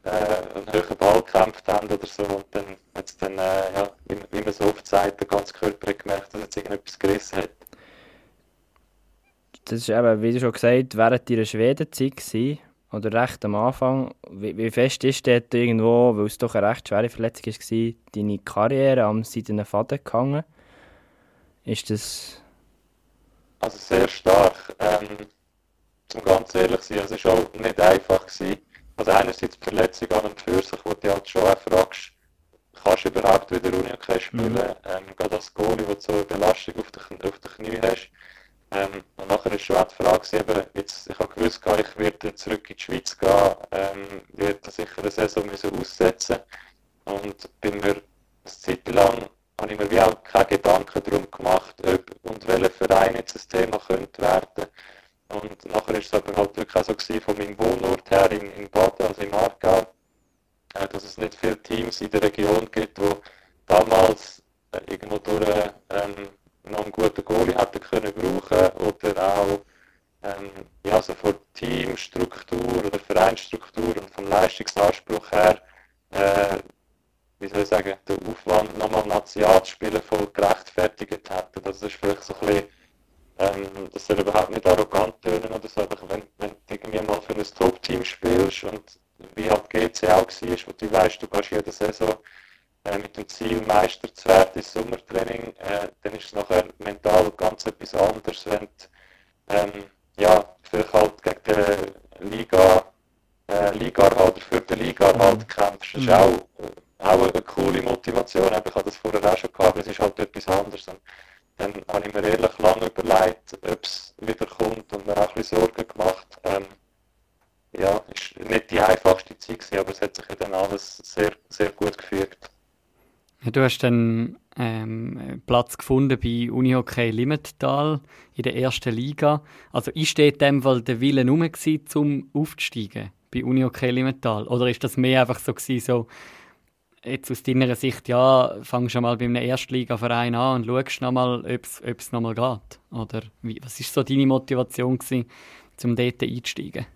äh, einen höheren Ball gekämpft haben oder so. Und dann hat es dann, ja, wie, wie, man so oft sagt, der ganze Körper gemerkt, dass es irgendetwas gerissen hat. Das ist eben, wie du schon gesagt während deiner Schwedenzeit gewesen, oder recht am Anfang. Wie, wie fest ist dort irgendwo, weil es doch eine recht schwere Verletzung war, deine Karriere am seidenen Faden gehangen? Ist das... Also sehr stark. Ähm, zum ganz ehrlich sein, es war auch nicht einfach. Gewesen. Also einerseits die Verletzung an und für sich, wo du halt schon auch fragst, kannst du überhaupt wieder Uni-Okay spielen? Mhm. Ähm, gerade als Goalie, wo du so eine Belastung auf den, auf den Knie hast. Ähm, nachher ist schon auch die Frage, eben, jetzt, ich habe gewusst, ich werde zurück in die Schweiz gehen, ähm, werde sicher eine Saison müssen aussetzen und bin mir eine Zeit lang, habe ich mir wie auch keine Gedanken darum gemacht, ob und welcher Verein jetzt das Thema könnte werden. Und nachher ist es aber halt wirklich auch so gewesen, von meinem Wohnort her in, in Baden, also im Aargau, äh, dass es nicht viele Teams in der Region gibt, die damals äh, irgendwo durch ähm, noch einen guten Goalie hätten können brauchen oder auch ähm, ja, so von Teamstruktur oder Vereinsstruktur und vom Leistungsanspruch her, äh, wie soll ich sagen, der Aufwand nochmal National zu spielen voll gerechtfertigt hätten. Das ist vielleicht so ein bisschen, ähm, das soll überhaupt nicht arrogant tönen oder so, aber wenn, wenn du irgendwie mal für ein Top-Team spielst und wie halt GC auch war, wo du weißt, du gehst jede Saison äh, mit dem Ziel, Meister zu werden ins Sommertraining, äh, dann ist es nachher mental ganz etwas anderes, wenn du, ähm, ja, vielleicht halt gegen den Liga, äh, Liga oder für den Liga mhm. halt kämpfst. Das ist mhm. auch, äh, auch eine coole Motivation. Ich habe das vorher auch schon gehabt, aber es ist halt etwas anderes. Und dann habe ich mir ehrlich lange überlegt, ob es wieder kommt und mir auch ein bisschen Sorgen gemacht. Ähm, ja, es war nicht die einfachste Zeit, gewesen, aber es hat sich dann alles sehr, sehr gut gefügt. Du hast dann ähm, Platz gefunden bei Unihockey Limmental in der ersten Liga. Also ist in dem Fall der Wille gewesen, zum aufzusteigen bei Unihockey Limmental? Oder ist das mehr einfach so gewesen, so jetzt aus deiner Sicht, ja, fang schon mal bei einem Erstligaverein an und schaust nochmal, ob es nochmal geht? Oder wie, was ist so deine Motivation um dort einzusteigen?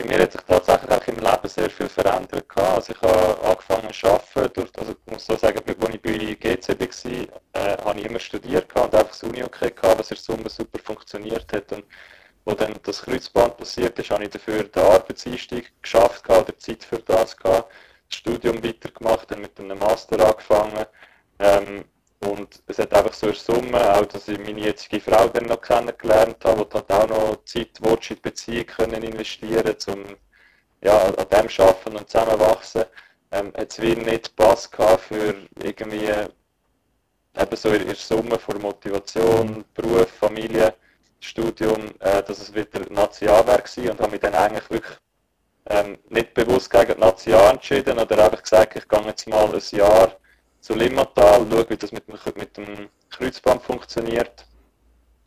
Bei mir hat sich tatsächlich auch im Leben sehr viel verändert. Also ich habe angefangen zu arbeiten, durch, also ich muss so sagen, als ich bei GC war, äh, habe ich immer studiert und einfach das Uni okay gehabt, was in Summe super funktioniert hat. Und wo dann das Kreuzband passiert ist, habe ich dafür den Arbeitseinstieg geschafft oder Zeit für das gehabt, das Studium weitergemacht, dann mit einem Master angefangen. Ähm, und es hat einfach so eine Summe, auch dass ich meine jetzige Frau dann noch kennengelernt habe, die hat auch noch Zeit, Watch in Beziehung können investieren um ja, an dem arbeiten und zusammenwachsen. Ähm, hat es wie nicht Pass gehabt für irgendwie eben so in der Summe von Motivation, Beruf, Familie, Studium, äh, dass es wieder National wäre gewesen und habe mich dann eigentlich wirklich ähm, nicht bewusst gegen die National entschieden oder einfach gesagt, ich gehe jetzt mal ein Jahr zu Limmatal, schaue, wie das mit, mit dem Kreuzband funktioniert.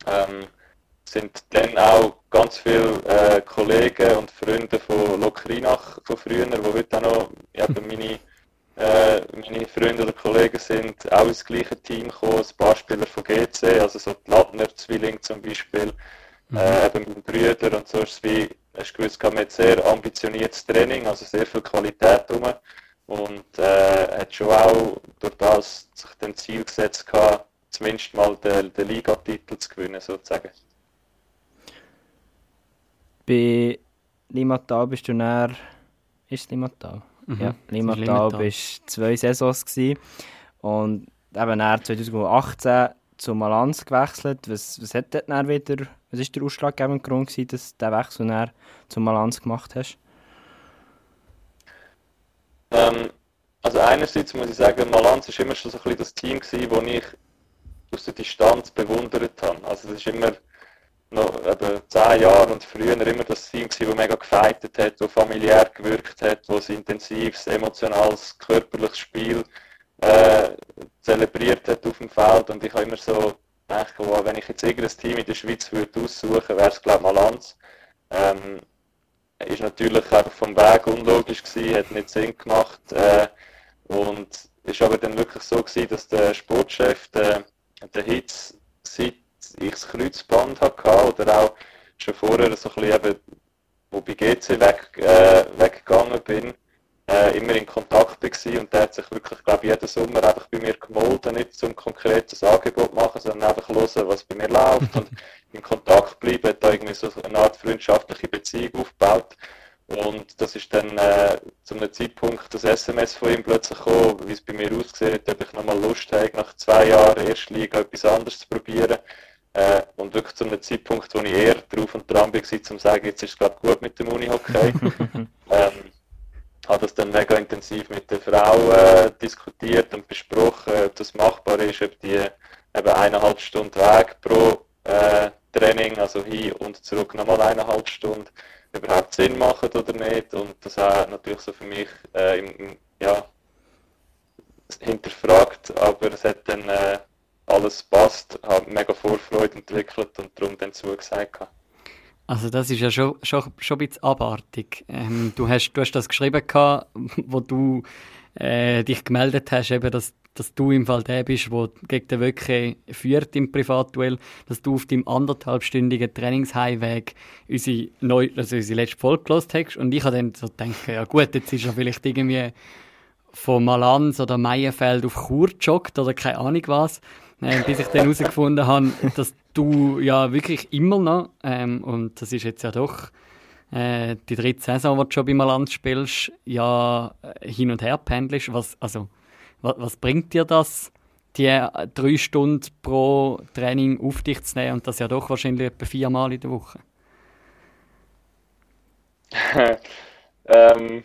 Ähm, sind dann auch ganz viele äh, Kollegen und Freunde von Lokrinach von früher, die heute auch noch eben meine, äh, meine Freunde oder Kollegen sind, auch ins gleiche Team gekommen, ein paar Spieler von GC, also so die Ladner-Zwilling zum Beispiel, mhm. äh, eben mit Brüder und so ist es wie, hast du gewusst, sehr ambitioniertes Training, also sehr viel Qualität rum und äh, hat schon auch durch das sich dem Ziel gesetzt gehabt, zumindest mal den, den Ligatitel zu gewinnen sozusagen. Bei Limmatal bist du näher. Ist es Limmatal? Mhm, ja, Limmatal, Limmatal bist zwei Saisons gewesen. und eben näher 2018 zu Malanz gewechselt. Was, was hat dort wieder, was ist der ausschlaggebende Grund gewesen, dass du den Wechsel näher zu Malanz gemacht hast? Ähm, also einerseits muss ich sagen, Malanz war immer schon so ein bisschen das Team gewesen, das ich aus der Distanz bewundert habe. Also das ist immer noch eben zehn Jahren und früher immer das Team gewesen, das mega gefeitet hat, das familiär gewirkt hat, das intensives, emotionales, körperliches Spiel äh, zelebriert hat auf dem Feld und ich habe immer so gedacht, wenn ich jetzt irgendein Team in der Schweiz würde aussuchen, wäre es glaube ich Malanz. Ähm, ist natürlich einfach vom Weg unlogisch gewesen, hat nicht Sinn gemacht äh, und ist aber dann wirklich so gewesen, dass der Sportchef, der, der Hitz, seit ich das Kreuzband hatte oder auch schon vorher so ein bisschen eben, wo bei GC weg, äh, weggegangen bin, äh, immer in Kontakt war und der hat sich wirklich, glaube ich, jeden Sommer einfach bei mir gemolden, nicht zum konkretes Angebot machen, sondern einfach hören, was bei mir läuft und in Kontakt bleiben, hat da irgendwie so eine Art freundschaftliche Beziehung aufgebaut. Und das ist dann äh, zu einem Zeitpunkt das SMS von ihm plötzlich gekommen, wie es bei mir ausgesehen hat, ob ich nochmal Lust habe, nach zwei Jahren Erstliga etwas anderes zu probieren. Äh, und wirklich zu einem Zeitpunkt, wo ich eher drauf und dran war, um zu sagen, jetzt ist es gerade gut mit dem Unihockey. ähm, habe das dann mega intensiv mit der Frau äh, diskutiert und besprochen, ob das machbar ist, ob die eben eineinhalb Stunden Weg pro äh, Training, also hin und zurück nochmal eineinhalb Stunden, überhaupt Sinn machen oder nicht. Und das hat natürlich so für mich äh, im, ja, hinterfragt, aber es hat dann äh, alles passt, habe mega Vorfreude entwickelt und darum dann zugesagt. Also das ist ja schon, schon, schon ein bisschen abartig. Ähm, du, hast, du hast das geschrieben, gehabt, wo du äh, dich gemeldet hast, eben, dass, dass du im Fall der bist, der gegen den Wöcke führt im Privatduell, dass du auf deinem anderthalbstündigen Trainingsheimweg unsere, neu, also unsere letzte Folge gelost hast. Und ich habe dann so gedacht, ja gut, jetzt ist er vielleicht irgendwie von Malanz oder Meierfeld auf Chur gejoggt oder keine Ahnung was äh, bis ich dann herausgefunden habe, dass du ja wirklich immer noch, ähm, und das ist jetzt ja doch äh, die dritte Saison, die du schon bei Malanz spielst, ja äh, hin und her pendelst. Was, also, was, was bringt dir das, die äh, drei Stunden pro Training auf dich zu nehmen und das ja doch wahrscheinlich etwa viermal in der Woche? ähm,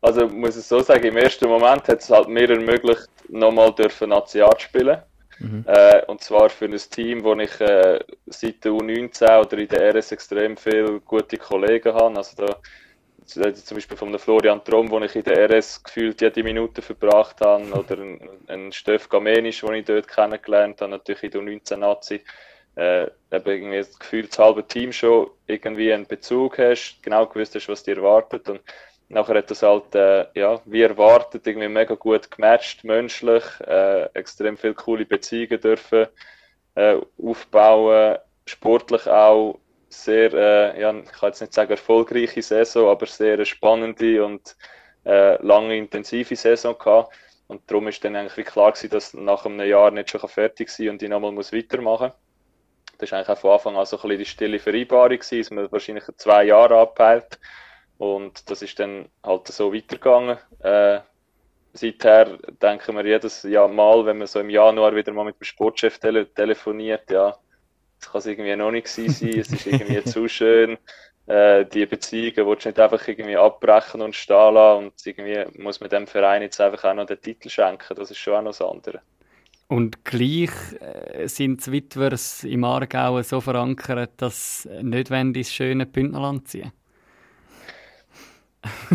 also muss ich so sagen, im ersten Moment hat es halt mir ermöglicht, nochmal dürfen National zu spielen. Mhm. Äh, und zwar für ein Team, wo ich äh, seit der U19 oder in der RS extrem viele gute Kollegen habe. Also da zum Beispiel von Florian Trom, wo ich in der RS gefühlt jede Minute verbracht habe, oder ein, ein Steff Gamenisch, den ich dort kennengelernt habe, natürlich in der U19-Nazi. Äh, eben irgendwie das Gefühl, das halbe Team schon irgendwie einen Bezug hast, genau gewusst hast, was dir erwartet. Und Nachher hat das halt, äh, ja, wie erwartet, irgendwie mega gut gematcht, menschlich, äh, extrem viele coole Beziehungen dürfen äh, aufbauen, sportlich auch sehr, äh, ja, ich kann jetzt nicht sagen erfolgreiche Saison, aber sehr spannende und äh, lange intensive Saison gehabt. Und darum ist dann eigentlich klar gewesen, dass nach einem Jahr nicht schon fertig sein und ich nochmal muss weitermachen muss. Das war eigentlich auch von Anfang an so ein bisschen die stille Vereinbarung gewesen, dass man wahrscheinlich zwei Jahre abpeilt. Und das ist dann halt so weitergegangen. Äh, seither denken wir jedes Jahr mal, wenn man so im Januar wieder mal mit dem Sportchef tele telefoniert, ja, das kann es irgendwie noch nicht sein, es ist irgendwie zu schön. Äh, die Beziehungen willst du nicht einfach irgendwie abbrechen und stehen lassen und irgendwie muss man dem Verein jetzt einfach auch noch den Titel schenken, das ist schon auch noch das andere. Und gleich äh, sind die Witwers im Aargau so verankert, dass nicht ins schöne Bündnerland ziehen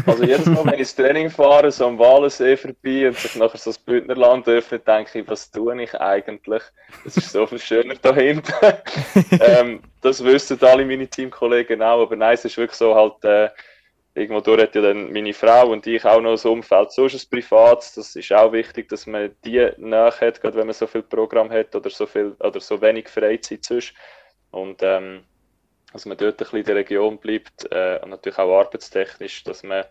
Also jedes Mal, wenn ich ins Training fahre, so am Walensee vorbei und sich nachher so das Bündnerland öffnet, denke ich, was tue ich eigentlich? Es ist so viel schöner da hinten. ähm, das wissen alle meine Teamkollegen auch, aber nein, es ist wirklich so halt, äh, irgendwo durch hat ja dann meine Frau und ich auch noch das Umfeld. So ist es privat. Das ist auch wichtig, dass man die nach hat, gerade wenn man so viel Programm hat oder so viel oder so wenig Freizeit sonst. Und ähm, dass man dort ein bisschen in der Region bleibt äh, und natürlich auch arbeitstechnisch, dass man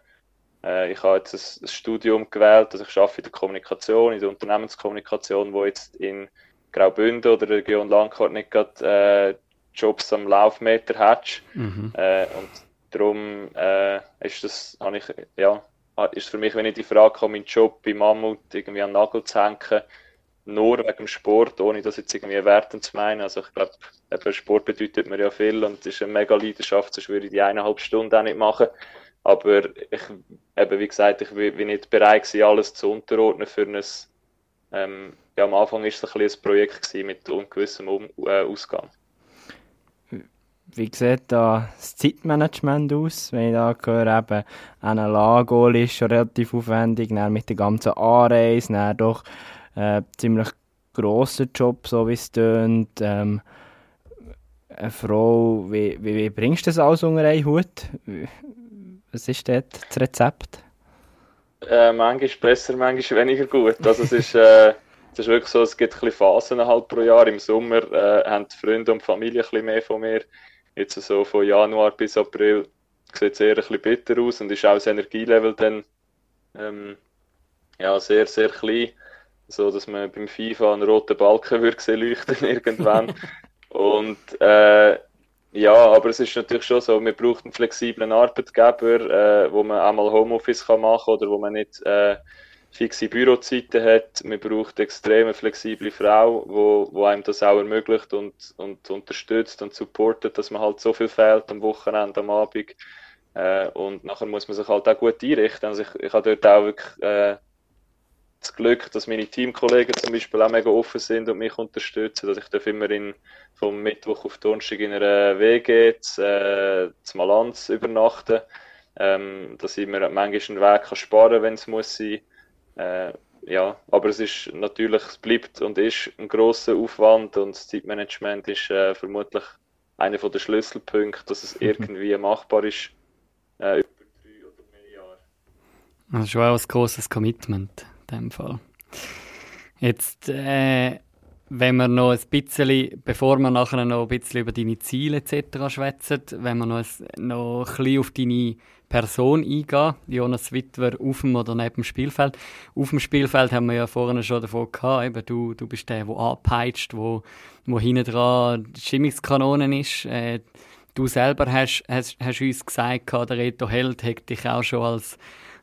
äh, ich habe jetzt ein, ein, Studium gewählt, also ich arbeite in der Kommunikation, in der Unternehmenskommunikation, wo jetzt in Graubünden oder der Region Langkart nicht gerade äh, Jobs am Laufmeter hat. Mhm. Äh, und Darum äh, ist das, ich, ja, ist für mich, wenn ich die Frage komme, meinen Job bei Mammut irgendwie an den Nagel zu hängen, nur wegen dem Sport, ohne das jetzt irgendwie wertend zu meinen. Also ich glaube, Sport bedeutet mir ja viel und ist eine mega Leidenschaft, sonst würde ich die eineinhalb Stunden auch nicht machen. Aber ich, eben, wie gesagt, ich bin nicht bereit gewesen, alles zu unterordnen für ein, ähm, ja, am Anfang war es ein, ein Projekt mit ungewissem um äh, Ausgang. Wie sieht da das Zeitmanagement aus? Wenn ich da höre, eben, ein Lago ist schon relativ aufwendig, dann mit der ganzen Anreise, dann doch äh, ziemlich grosser Job, so wie es tönt. Ähm, eine Frau, wie, wie, wie bringst du das alles unter einen Hut? Was ist dort das Rezept? Äh, manchmal besser, manchmal weniger gut. Also es ist, äh, es ist wirklich so, es gibt ein Phasen halt pro Jahr. Im Sommer äh, haben die Freunde und Familie ein mehr von mir jetzt so von Januar bis April sieht es eher ein bisschen bitter aus und ist auch das Energielevel dann ähm, ja, sehr, sehr klein. So dass man beim FIFA einen roten Balken würde sehen leuchten irgendwann. und äh, ja, aber es ist natürlich schon so, man braucht einen flexiblen Arbeitgeber, äh, wo man einmal Homeoffice kann machen oder wo man nicht äh, fixe Bürozeiten hat. Man braucht extrem eine flexible Frau, wo, wo einem das auch ermöglicht und, und unterstützt und supportet, dass man halt so viel fehlt am Wochenende, am Abend. Äh, und nachher muss man sich halt auch gut einrichten. Also ich, ich habe dort auch wirklich äh, das Glück, dass meine Teamkollegen zum Beispiel auch mega offen sind und mich unterstützen. Dass ich darf immer in, vom Mittwoch auf Donnerstag in einer WG zu, äh, zu Malanz übernachten. Ähm, dass ich mir manchmal einen Weg kann sparen kann, wenn es muss sein. Äh, ja, aber es ist natürlich, es bleibt und ist ein großer Aufwand und das Zeitmanagement ist äh, vermutlich einer der Schlüsselpunkte, dass es mhm. irgendwie machbar ist äh, über drei oder mehr Jahre. Das ist schon auch ein grosses Commitment in dem Fall. Jetzt, äh, wenn wir noch ein bisschen, bevor wir nachher noch ein bisschen über deine Ziele etc. schwätzen, wenn wir noch ein, noch ein bisschen auf deine Person eingehen, Jonas Wittwer auf dem oder neben dem Spielfeld. Auf dem Spielfeld haben wir ja vorhin schon davon gehabt, eben du, du bist der, der anpeitscht, wo, wo hinten dran die Stimmungskanonen ist. Äh, du selber hast, hast, hast uns gesagt, der Reto Held hat dich auch schon als,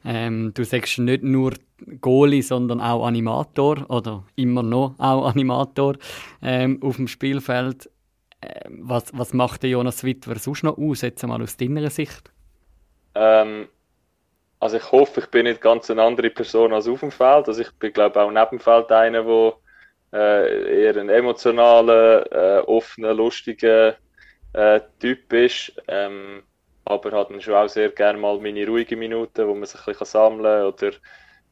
ähm, du sagst nicht nur Goalie, sondern auch Animator oder immer noch auch Animator ähm, auf dem Spielfeld. Äh, was, was macht der Jonas Wittwer sonst noch aus, jetzt einmal aus deiner Sicht? Ähm, also ich hoffe, ich bin nicht ganz eine andere Person als auf dem Feld. Also ich bin, glaube auch neben dem Feld einer, der äh, eher ein emotionaler, äh, offener, lustiger äh, Typ ist. Ähm, aber hat dann schon auch sehr gerne mal meine ruhigen Minuten, wo man sich ein bisschen sammeln kann oder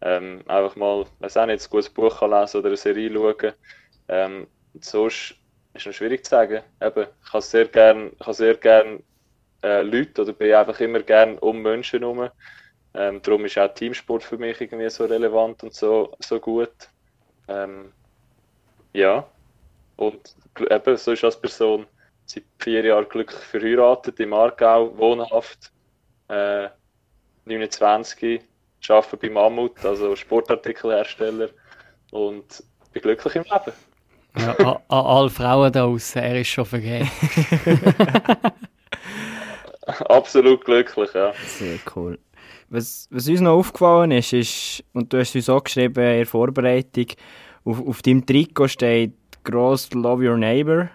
ähm, einfach mal, weiß auch nicht, ein gutes Buch kann lesen oder eine Serie schauen. Ähm, sonst ist es schwierig zu sagen. Eben, ich habe sehr gerne, sehr gern äh, Leute oder bin einfach immer gern um Menschen herum. Ähm, darum ist auch Teamsport für mich irgendwie so relevant und so, so gut. Ähm, ja, und eben so ist als Person seit vier Jahren glücklich verheiratet, im Aargau, wohnhaft, äh, 29, arbeite bei Mammut, also Sportartikelhersteller und bin glücklich im Leben. Ja, an alle Frauen da außen, er ist schon vergeben. Absolut glücklich, ja. Sehr cool. Was, was uns noch aufgefallen ist, ist, und du hast es uns auch geschrieben in der Vorbereitung, auf, auf deinem Trikot steht gross Love Your Neighbor.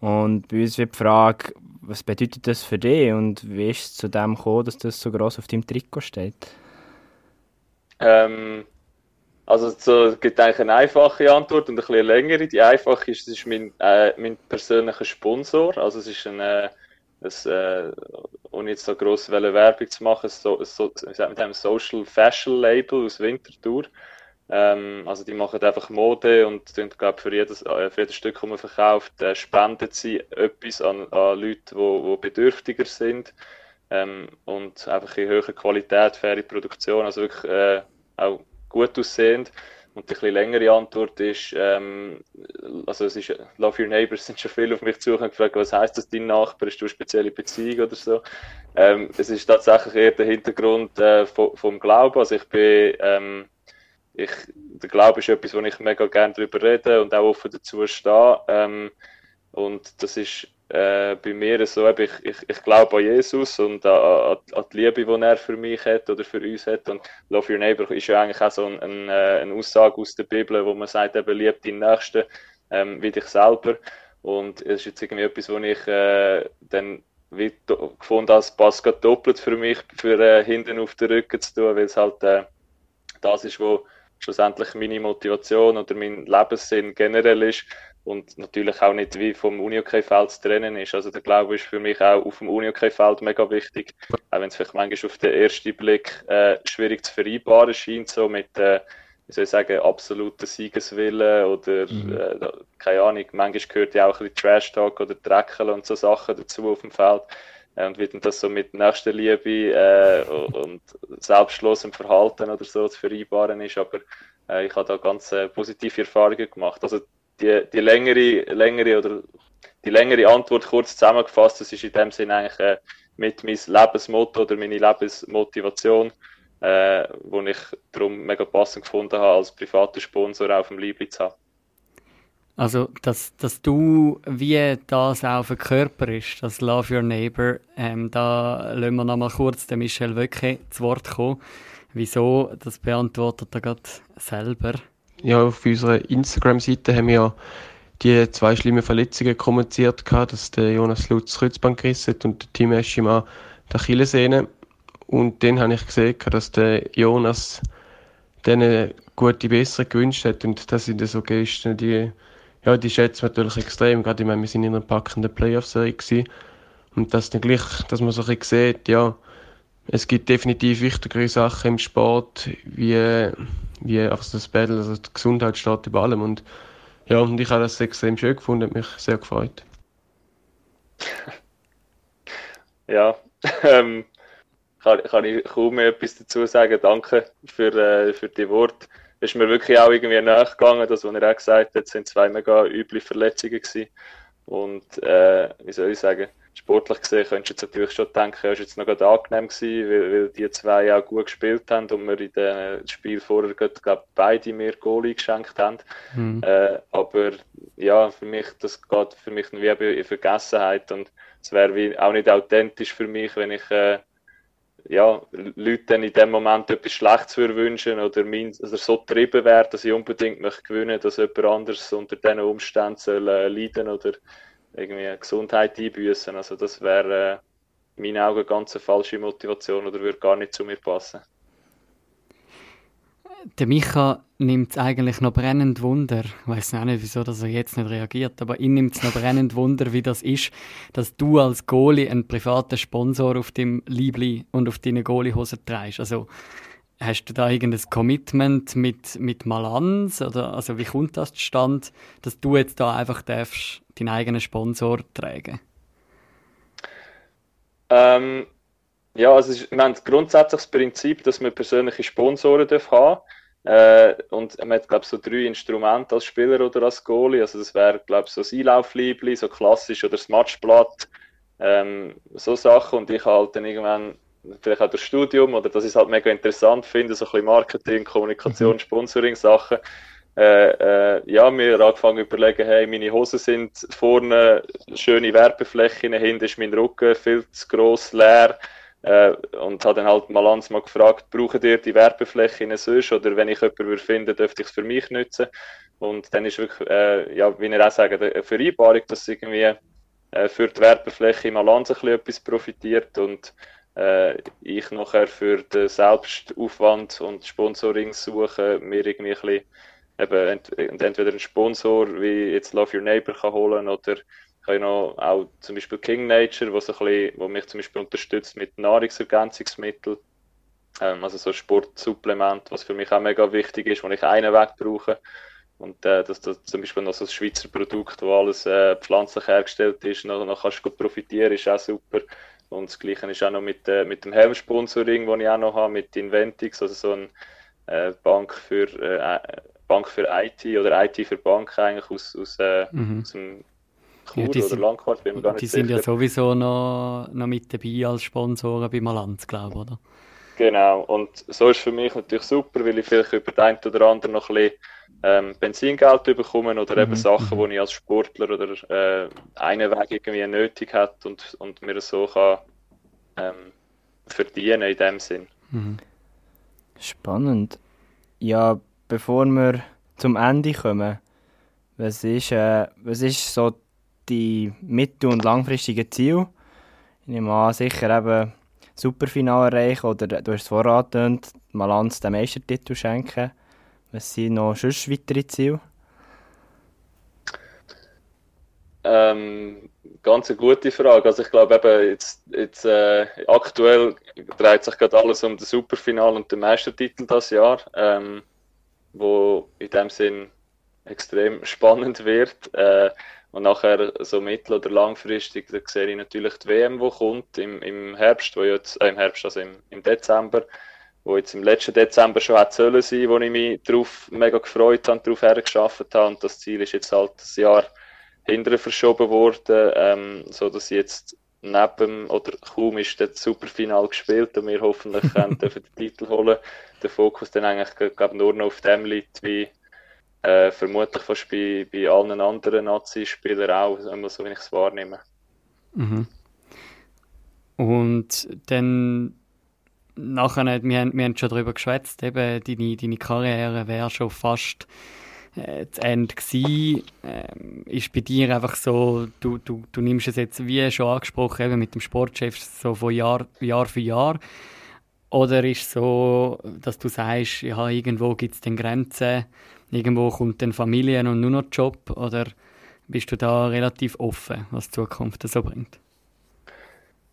Und bei uns wird die Frage, was bedeutet das für dich und wie ist es zu dem gekommen, dass das so gross auf deinem Trikot steht? Ähm, Also es gibt eigentlich eine einfache Antwort und eine bisschen längere. Die einfache ist, es ist mein, äh, mein persönlicher Sponsor. Also es ist ein, äh, ein äh, ohne jetzt so grosse Werbung zu machen, so, so, mit einem Social Fashion Label aus Winterthur. Ähm, also die machen einfach Mode und sind, glaub, für, jedes, äh, für jedes Stück, das man verkauft, äh, spenden sie etwas an, an Leute, die bedürftiger sind. Ähm, und einfach in höherer Qualität, faire Produktion, also wirklich äh, auch gut aussehend. Und die etwas längere Antwort ist, ähm, also es ist, Love Your Neighbors sind schon viele auf mich zu und gefragt, was heißt das, dein Nachbar, ist du eine spezielle Beziehung oder so? Ähm, es ist tatsächlich eher der Hintergrund äh, vom, vom Glauben, also ich bin, ähm, ich, der Glaube ist etwas, wo ich mega gerne darüber rede und auch offen dazu stehe. Ähm, und das ist äh, bei mir so, ich, ich, ich glaube an Jesus und an, an, die Liebe, die er für mich hat oder für uns hat. Und Love Your Neighbor ist ja eigentlich auch so ein, ein, äh, eine Aussage aus der Bibel, wo man sagt, eben lieb deinen Nächsten ähm, wie dich selber. Und es ist jetzt irgendwie etwas, wo ich äh, dann wie gefunden habe, es passt gerade doppelt für mich, für äh, hinten auf den Rücken zu tun, weil es halt äh, das ist, wo schlussendlich meine Motivation oder mein Lebenssinn generell ist und natürlich auch nicht wie vom Unihockey-Feld zu trennen ist. Also der Glaube ist für mich auch auf dem Unihockey-Feld mega wichtig, auch wenn es vielleicht manchmal auf den ersten Blick äh, schwierig zu vereinbaren scheint, so mit, äh, wie soll ich sagen, absoluten Siegeswillen oder, mhm. äh, keine Ahnung, manchmal gehört ja auch ein bisschen Trash-Talk oder Dreckeln und so Sachen dazu auf dem Feld. Und denn das so mit Nächstenliebe äh, und selbstlosem Verhalten oder so zu vereinbaren ist, aber äh, ich habe da ganz äh, positive Erfahrungen gemacht. Also die, die längere, längere oder die längere Antwort kurz zusammengefasst, das ist in dem Sinne eigentlich äh, mit meinem Lebensmotto oder meine Lebensmotivation, äh, wo ich darum mega passend gefunden habe, als privater Sponsor auf dem Liebling zu haben. Also, dass, dass du, wie das auch verkörperst, das Love Your Neighbor, ähm, da lassen wir noch mal kurz den Michel Wöcke zu Wort kommen. Wieso, das beantwortet er gerade selber ja, auf unserer Instagram-Seite haben wir ja die zwei schlimmen Verletzungen kommuniziert, dass der Jonas Lutz Kreuzband gerissen hat und der Tim Eschima die Achillessehne. Und dann habe ich gesehen, dass der Jonas denen gute Besserung gewünscht hat. Und das sind so Gesten, die, ja, die schätzen wir natürlich extrem. Gerade, ich meine, wir sind in einer packenden Playoff-Serie. Und dass dann gleich, dass man so ein bisschen sieht, ja, es gibt definitiv wichtigere Sachen im Sport, wie wie einfach das Battle, also die Gesundheit steht über allem. Und ja, und ich habe das extrem schön gefunden, hat mich sehr gefreut. ja, ähm, kann, kann ich kaum mehr etwas dazu sagen. Danke für, äh, für die Worte. Es ist mir wirklich auch irgendwie nachgegangen, das, was er auch gesagt hat, sind zwei mega üble Verletzungen gewesen. Und äh, wie soll ich sagen, sportlich gesehen könntest du jetzt natürlich schon denken, ist jetzt noch gerade angenehm gewesen, weil, weil die zwei auch gut gespielt haben und wir in dem Spiel vorher gerade, glaub, beide mir Goalie geschenkt haben. Mhm. Äh, aber ja, für mich, das geht für mich wie in Vergessenheit und es wäre auch nicht authentisch für mich, wenn ich äh, ja, Leuten in dem Moment etwas Schlechtes wünschen oder, mein, oder so getrieben wäre, dass ich unbedingt möchte gewinnen dass jemand anderes unter diesen Umständen soll, äh, leiden oder irgendwie Gesundheit einbüßen. Also das wäre äh, in meinen Augen ganz eine falsche Motivation oder würde gar nicht zu mir passen. Der Micha nimmt es eigentlich noch brennend Wunder. Ich weiß auch nicht, wieso dass er jetzt nicht reagiert, aber ihn nimmt es noch brennend Wunder, wie das ist, dass du als Goalie einen privaten Sponsor auf dem Liebli und auf deine Goalie-Hose trägst. Also Hast du da irgendein Commitment mit, mit Malanz? Oder, also wie kommt das zustande, dass du jetzt da einfach darfst, deinen eigenen Sponsor tragen? Ähm, ja, also ist, wir haben grundsätzlich das Prinzip, dass wir persönliche Sponsoren dürfen haben äh, und man hat, glaube ich, so drei Instrumente als Spieler oder als Goalie. Also das wäre, glaube ich, so das Einlaufliebli, so klassisch oder das Matchblatt, ähm, so Sachen. Und ich halt dann irgendwann vielleicht auch das Studium oder dass ich es halt mega interessant finde, so ein bisschen Marketing, Kommunikation, mhm. Sponsoring-Sachen. Äh, äh, ja, wir haben angefangen zu überlegen, hey, meine Hosen sind vorne schöne Werbeflächen, hinten ist mein Rücken viel zu gross, leer. Äh, und habe dann halt mal ans mal gefragt, brauchen ihr die Werbeflächen sonst? Oder wenn ich jemanden finden, dürfte ich es für mich nutzen. Und dann ist wirklich, äh, ja, wie ihr auch sagt, eine Vereinbarung, dass irgendwie äh, für die Werbefläche im Alans ein bisschen etwas profitiert und äh, ich nachher für den Selbstaufwand und Sponsoring suche, mir irgendwie ein bisschen, eben ent entweder einen Sponsor wie jetzt Love Your Neighbor kann holen oder habe noch auch zum Beispiel King Nature, ein bisschen, wo mich zum Beispiel unterstützt mit Nahrungsergänzungsmitteln, ähm, also so Sportsupplement, was für mich auch mega wichtig ist, wo ich einen Weg brauche. Und äh, dass das zum Beispiel noch so ein Schweizer Produkt, wo alles äh, pflanzlich hergestellt ist, noch, noch kannst du profitieren, ist auch super. Und das Gleiche ist auch noch mit, äh, mit dem Helm-Sponsoring, das ich auch noch habe, mit Inventix, also so eine äh, Bank, für, äh, Bank für IT oder IT für Bank eigentlich aus, aus, äh, mhm. aus dem Chur ja, die oder sind, Landquart, bin mir gar nicht Die sicher. sind ja sowieso noch, noch mit dabei als Sponsoren bei Malanz, glaube ich, oder? Genau, und so ist für mich natürlich super, weil ich vielleicht über den einen oder anderen noch ein bisschen ähm, Benzingeld bekommen oder eben mhm. Sachen, mhm. die ich als Sportler oder äh, einen Weg irgendwie nötig hat und, und mir so kann ähm, verdienen in dem Sinn. Mhm. Spannend. Ja, bevor wir zum Ende kommen, was ist, äh, was ist so die mittel- und langfristige Ziel? Ich nehme an, sicher eben Superfinale erreichen oder du hast es vorher angetönt, Malanz den Meistertitel schenken. Was sind noch sonst weitere Ziele? Ähm, ganz eine gute Frage. Also ich glaube eben jetzt, jetzt äh, aktuell dreht sich gerade alles um das Superfinal und den Meistertitel das Jahr, ähm, wo in dem Sinn extrem spannend wird. Äh, und nachher so mittel- oder langfristig, da sehe ich natürlich die WM, die kommt im, im Herbst, wo jetzt, äh, im Herbst, also im, im Dezember, wo jetzt im letzten Dezember schon hätte sollen sein, wo ich mich darauf mega gefreut habe, darauf hergeschafft habe. Und das Ziel ist jetzt halt das Jahr hinterher verschoben worden, ähm, so dass jetzt neben oder kaum ist das Superfinal gespielt und wir hoffentlich können den Titel holen. Der Fokus dann eigentlich glaub, nur noch auf dem liegt, wie äh, vermutlich fast bei, bei allen anderen Nazi-Spielern auch, immer so wie ich es wahrnehme. Mhm. Und dann nachher, wir, haben, wir haben schon darüber geschwätzt, eben deine, deine Karriere wäre schon fast äh, zu Ende gewesen. Ähm, ist bei dir einfach so, du, du, du nimmst es jetzt, wie schon angesprochen, eben mit dem Sportchef so von Jahr, Jahr für Jahr. Oder ist es so, dass du sagst, ja, irgendwo gibt es dann Grenzen, irgendwo kommt dann Familie und nur noch Job? Oder bist du da relativ offen, was die Zukunft so bringt?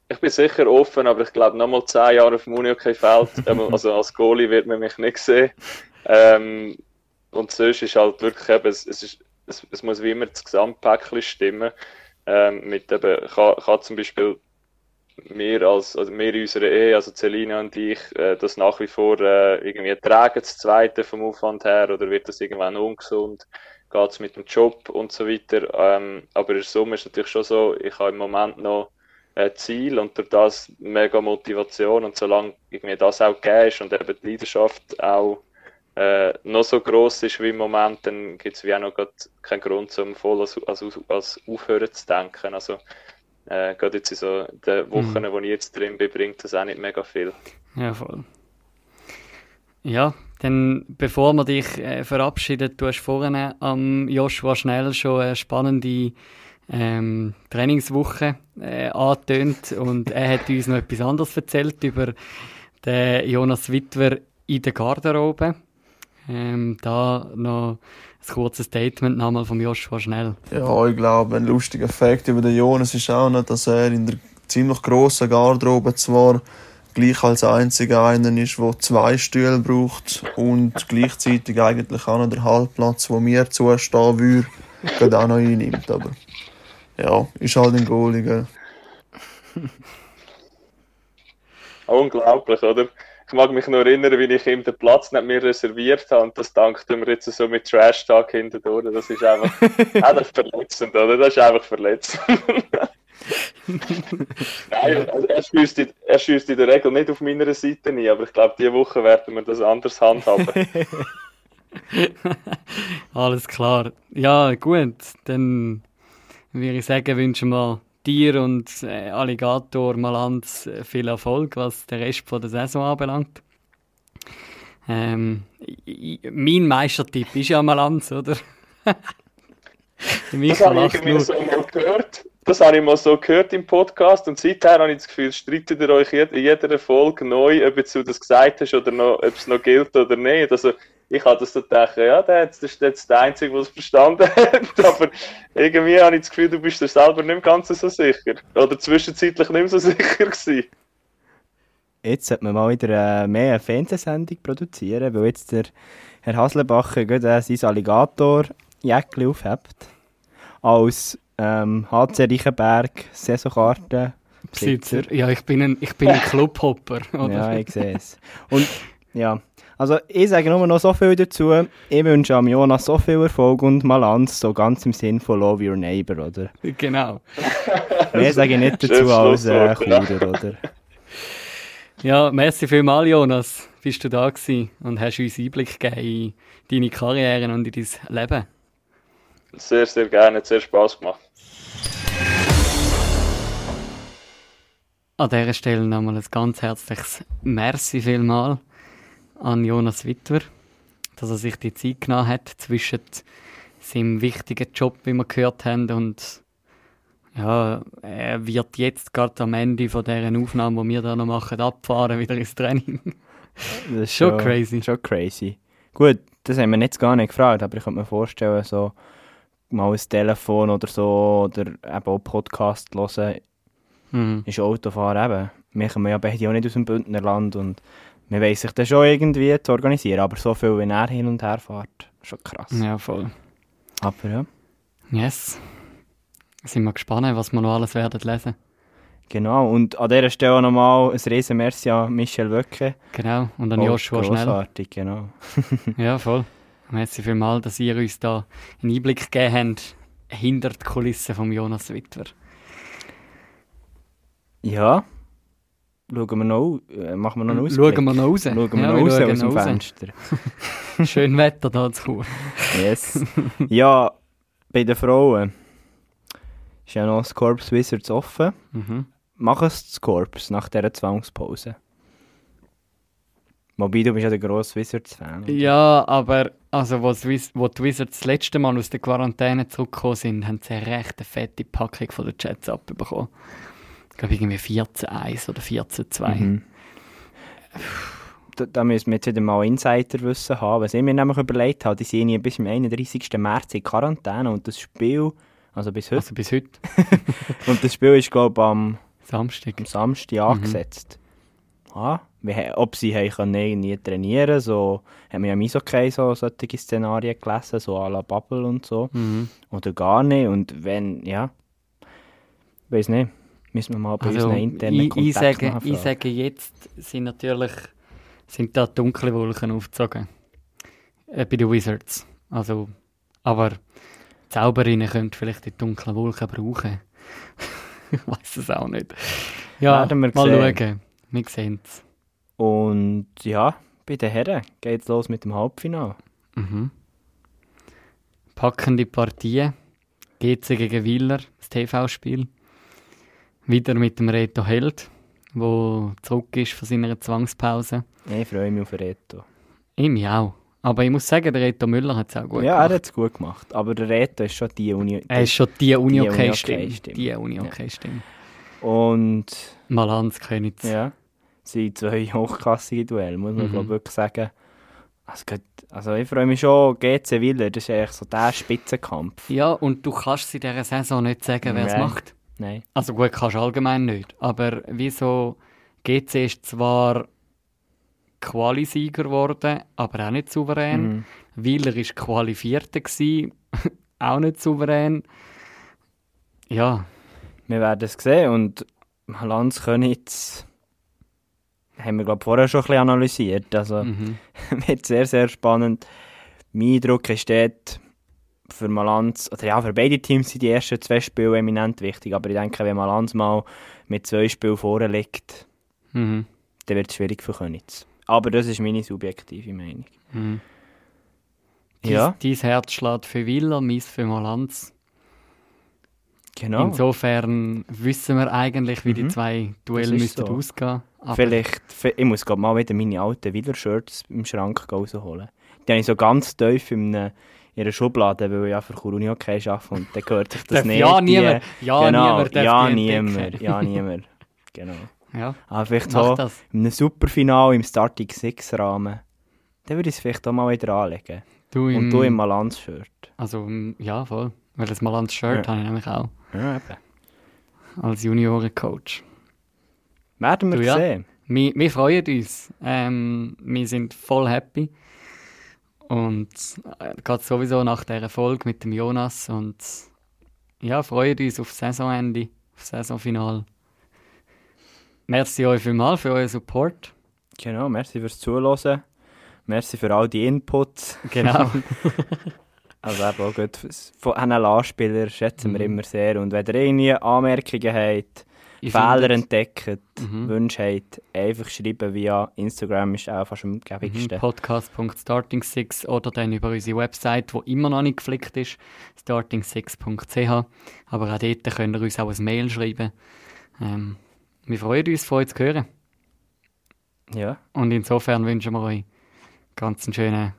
ich bin sicher offen, aber ich glaube, nochmal zehn Jahre auf dem Unihockey-Feld, also als Goalie wird man mich nicht sehen. Ähm, und sonst ist halt wirklich eben, es, es, ist, es, es muss wie immer das Gesamtpäckchen stimmen. Ähm, mit eben, kann, kann zum Beispiel wir als, also wir in unserer Ehe, also Celina und ich, äh, das nach wie vor äh, irgendwie tragen, das Zweite vom Aufwand her, oder wird das irgendwann ungesund? Geht es mit dem Job und so weiter? Ähm, aber in der Summe ist es natürlich schon so, ich habe im Moment noch äh, Ziel und durch das mega Motivation und solange irgendwie das auch gegeben ist und eben die Leidenschaft auch äh, noch so groß ist wie im Moment, dann gibt es wie auch noch keinen Grund, um voll als, als, als aufhören zu denken. Also äh, gerade jetzt in so den Wochen, mhm. wo ich jetzt drin bin, bringt das auch nicht mega viel. Ja, voll. Ja, dann bevor wir dich äh, verabschieden, du hast vorhin am Joshua Schnell schon eine spannende ähm, Trainingswoche äh, angetönt und er hat uns noch etwas anderes erzählt über den Jonas Wittwer in der Garderobe. Ähm, da noch ein kurzes Statement nochmal vom Joshua Schnell. Ja, ich glaube, ein lustiger Fakt über den Jonas ist auch noch, dass er in der ziemlich grossen Garderobe zwar gleich als einziger einer ist, der zwei Stühle braucht und gleichzeitig eigentlich auch noch der Halbplatz, wo mir zustehen würde, gerade auch noch einnimmt. Aber ja, ist halt ein Goalie, gell? Unglaublich, oder? Ich mag mich noch erinnern, wie ich ihm den Platz nicht mehr reserviert habe und das dankt mir jetzt so mit Trash-Talk hinterdurch. Das ist einfach, das ist verletzend, oder? Das ist einfach verletzend. Nein, also er schießt, in, er der Regel nicht auf meiner Seite nie, aber ich glaube, diese Woche werden wir das anders handhaben. Alles klar. Ja, gut, dann würde ich sagen, wünschen wir dir und äh, Alligator Malanz äh, viel Erfolg, was den Rest von der Saison anbelangt. Ähm, mein Meistertipp ist ja Malanz, oder? das habe ich irgendwie so mal gehört. das habe ich mal so gehört im Podcast und seither habe ich das Gefühl, streitet ihr euch in jeder Folge neu, ob du das gesagt hast oder noch, ob es noch gilt oder nicht. Also ich habe das so gedacht, ja, das ist jetzt der Einzige, der es verstanden hat, aber irgendwie habe ich das Gefühl, du bist dir selber nicht ganz so sicher. Oder zwischenzeitlich nicht mehr so sicher gewesen. Jetzt sollte man mal wieder äh, mehr eine Fernsehsendung produzieren, weil jetzt der Herr Haslebacher gerade äh, sein Alligator-Jäckchen aufhebt. Als ähm, HC Reichenberg Saisonkarte Besitzer. Ja, ich bin ein, ich bin ein Clubhopper. Oder? Ja, ich sehe es. Und ja, also ich sage nur noch so viel dazu. Ich wünsche am Jonas so viel Erfolg und Malanz, so ganz im Sinn von Love Your Neighbor, oder? Genau. Mehr sage ich nicht dazu als äh, Chuder, oder? Ja, merci vielmals, Jonas, bist du da gewesen und hast uns Einblick gegeben in deine Karriere und in dein Leben. Sehr, sehr gerne, hat sehr Spass gemacht. An dieser Stelle nochmal ein ganz herzliches Merci vielmal an Jonas Wittwer, dass er sich die Zeit genommen hat zwischen seinem wichtigen Job, wie wir gehört haben, und ja, er wird jetzt gerade am Ende von dieser Aufnahme, die wir da noch machen, abfahren, wieder ins Training. Das ist Schon crazy. Schon crazy. Gut, das haben wir jetzt gar nicht gefragt, aber ich könnte mir vorstellen, so mal ein Telefon oder so, oder eben auch Podcast hören, Mhm. ist Autofahren eben. Wir kommen ja beide auch nicht aus dem Bündnerland und man weiss sich dann schon irgendwie zu organisieren, aber so viel, wenn er hin und her fährt, schon krass. Ja, voll. Aber ja, Yes. Sind wir gespannt, was wir noch alles werden lesen. genau. Und an dieser Stelle nochmal ein riesen Merci an Michel Wöcke. Genau. Und an Oh, Joshua Schnell. Grossartig, genau. Ja, voll. Merci vielmals, dass ihr uns da einen Einblick gegeben habt hinter die Kulissen von Jonas Wittwer. Ja, schauen wir noch, äh, machen wir noch einen Schauen Ausblick. wir noch raus. Schauen wir Ja, noch raus schauen aus dem raus. Fenster. Schön Wetter da zu. Yes. ja, bei den Frauen ist ja noch das Corps Wizards offen. Mhm. Mach es das Corps nach dieser Zwangspause. Wobei, du bist ja der grosse Wizards-Fan. Ja, aber also, wo, die Wiz- wo die Wizards das letzte Mal aus der Quarantäne zurückgekommen sind, haben sie eine recht fette Packung von den Jets abbekommen. Ich glaube, irgendwie 14-1 oder 14-2. Mhm. Da, da müssen wir jetzt wieder mal Insiderwissen haben. Was ich mir nämlich überlegt habe, die sind ja bis zum 31. März in Quarantäne und das Spiel, also bis heute, Also bis heute, und das Spiel ist glaube ich am Samstag. am Samstag angesetzt. Ah, wie, ob sie haben können irgendwie trainieren so haben wir ja im Eishockey so solche Szenarien gelesen, so à la Bubble und so. Mhm. Oder gar nicht. Und wenn, ja, weiß nicht, müssen wir mal bei Also, unseren internen ich, ich, sage, ich sage jetzt, sind natürlich sind da dunkle Wolken aufgezogen. Äh, bei den Wizards. Also, aber Zauberinnen können vielleicht die dunklen Wolken brauchen. ich weiß es auch nicht. Ja, Werden wir mal sehen. schauen. Wir sehen es. Und ja, bei den Herren geht es los mit dem Halbfinale. Mhm. Packende Partie. GC gegen Willer, das TV-Spiel. Wieder mit dem Reto Held, wo zurück ist von seiner Zwangspause. Ich freue mich auf Reto. Ich mich auch. Aber ich muss sagen, der Reto Müller hat es auch gut ja, gemacht. er hat es gut gemacht. Aber der Reto ist schon die Uni. Er ist schon die uni Die okay Uni-OK-Stimme. stimme Die uni okay stimme Und Mal Hans Königs. ja, sind zwei hochklassige Duelle, muss man Mhm. glaub, wirklich sagen. Also, also ich freue mich schon, GC Willer, das ist eigentlich so der Spitzenkampf. Ja, und du kannst in dieser Saison nicht sagen, wer es macht. Nein. Also gut, kannst du allgemein nicht. Aber wieso GC ist zwar Qualisieger geworden, aber auch nicht souverän. Mhm. Wieler ist Qualifierter gewesen, auch nicht souverän. Ja, Wir werden es sehen und Lanz Könitz haben wir glaube vorher schon ein bisschen analysiert. Also mhm. wird sehr, sehr spannend. Mein Eindruck ist dort für Malanz, oder ja, für beide Teams sind die ersten zwei Spiele eminent wichtig, aber ich denke, wenn Malanz mal mit zwei Spielen vorne liegt, Mhm. dann wird es schwierig für Könitz. Aber das ist meine subjektive Meinung. Mhm. Ja, Dein Herz schlägt für Wieler, meins für Malanz. genau. Insofern wissen wir eigentlich, wie die Mhm. zwei Duelle müssten so. ausgehen. Aber Vielleicht, vi- ich muss glaub, mal wieder meine alten Wieler-Shirts im Schrank rausholen. Die habe ich so ganz tief in einem, ihrer Schublade, weil ich ja für Kuruni okay arbeite und dann gehört sich das nicht. ja niemand- ja genau, niemand ja niemand, ja niemand, genau. Ja, Aber vielleicht so das. in einem Superfinal im Starting Six Rahmen, dann würde ich es vielleicht auch mal wieder anlegen. Du im, Und du im Malanz-Shirt. Also, ja, voll. Weil das mal ans Shirt Ja. habe ich nämlich auch. Ja, eben. Als Juniorencoach. Werden wir Du, ja. sehen. Wir, wir freuen uns. Ähm, wir sind voll happy. Und äh, gerade sowieso nach der Folge mit dem Jonas. Und ja, freuen uns auf Saisonende, auf Saisonfinal. Merci euch vielmals für euren Support. Genau, merci fürs Zuhören. Merci für all die Inputs. Genau. Also eben auch gut von NLA-Spielern schätzen wir Mhm. immer sehr. Und wenn ihr irgendwie Anmerkungen habt, Ich Fehler entdeckt, Mhm. Wünsche habt, einfach schreiben via Instagram ist auch fast am Mhm, gäbigsten. Podcast.starting6 oder dann über unsere Website, die immer noch nicht geflickt ist, starting6.ch. Aber auch dort könnt ihr uns auch ein Mail schreiben. Ähm, wir freuen uns, von euch zu hören. Ja, Und insofern wünschen wir euch ganz einen schönen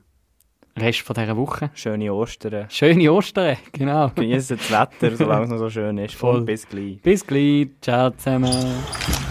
Rest von dieser Woche. schöne Ostern. Schöne Ostern, genau. Genießt das Wetter, solange es noch so schön ist. Voll. Und bis gleich. Bis gleich. Ciao zusammen.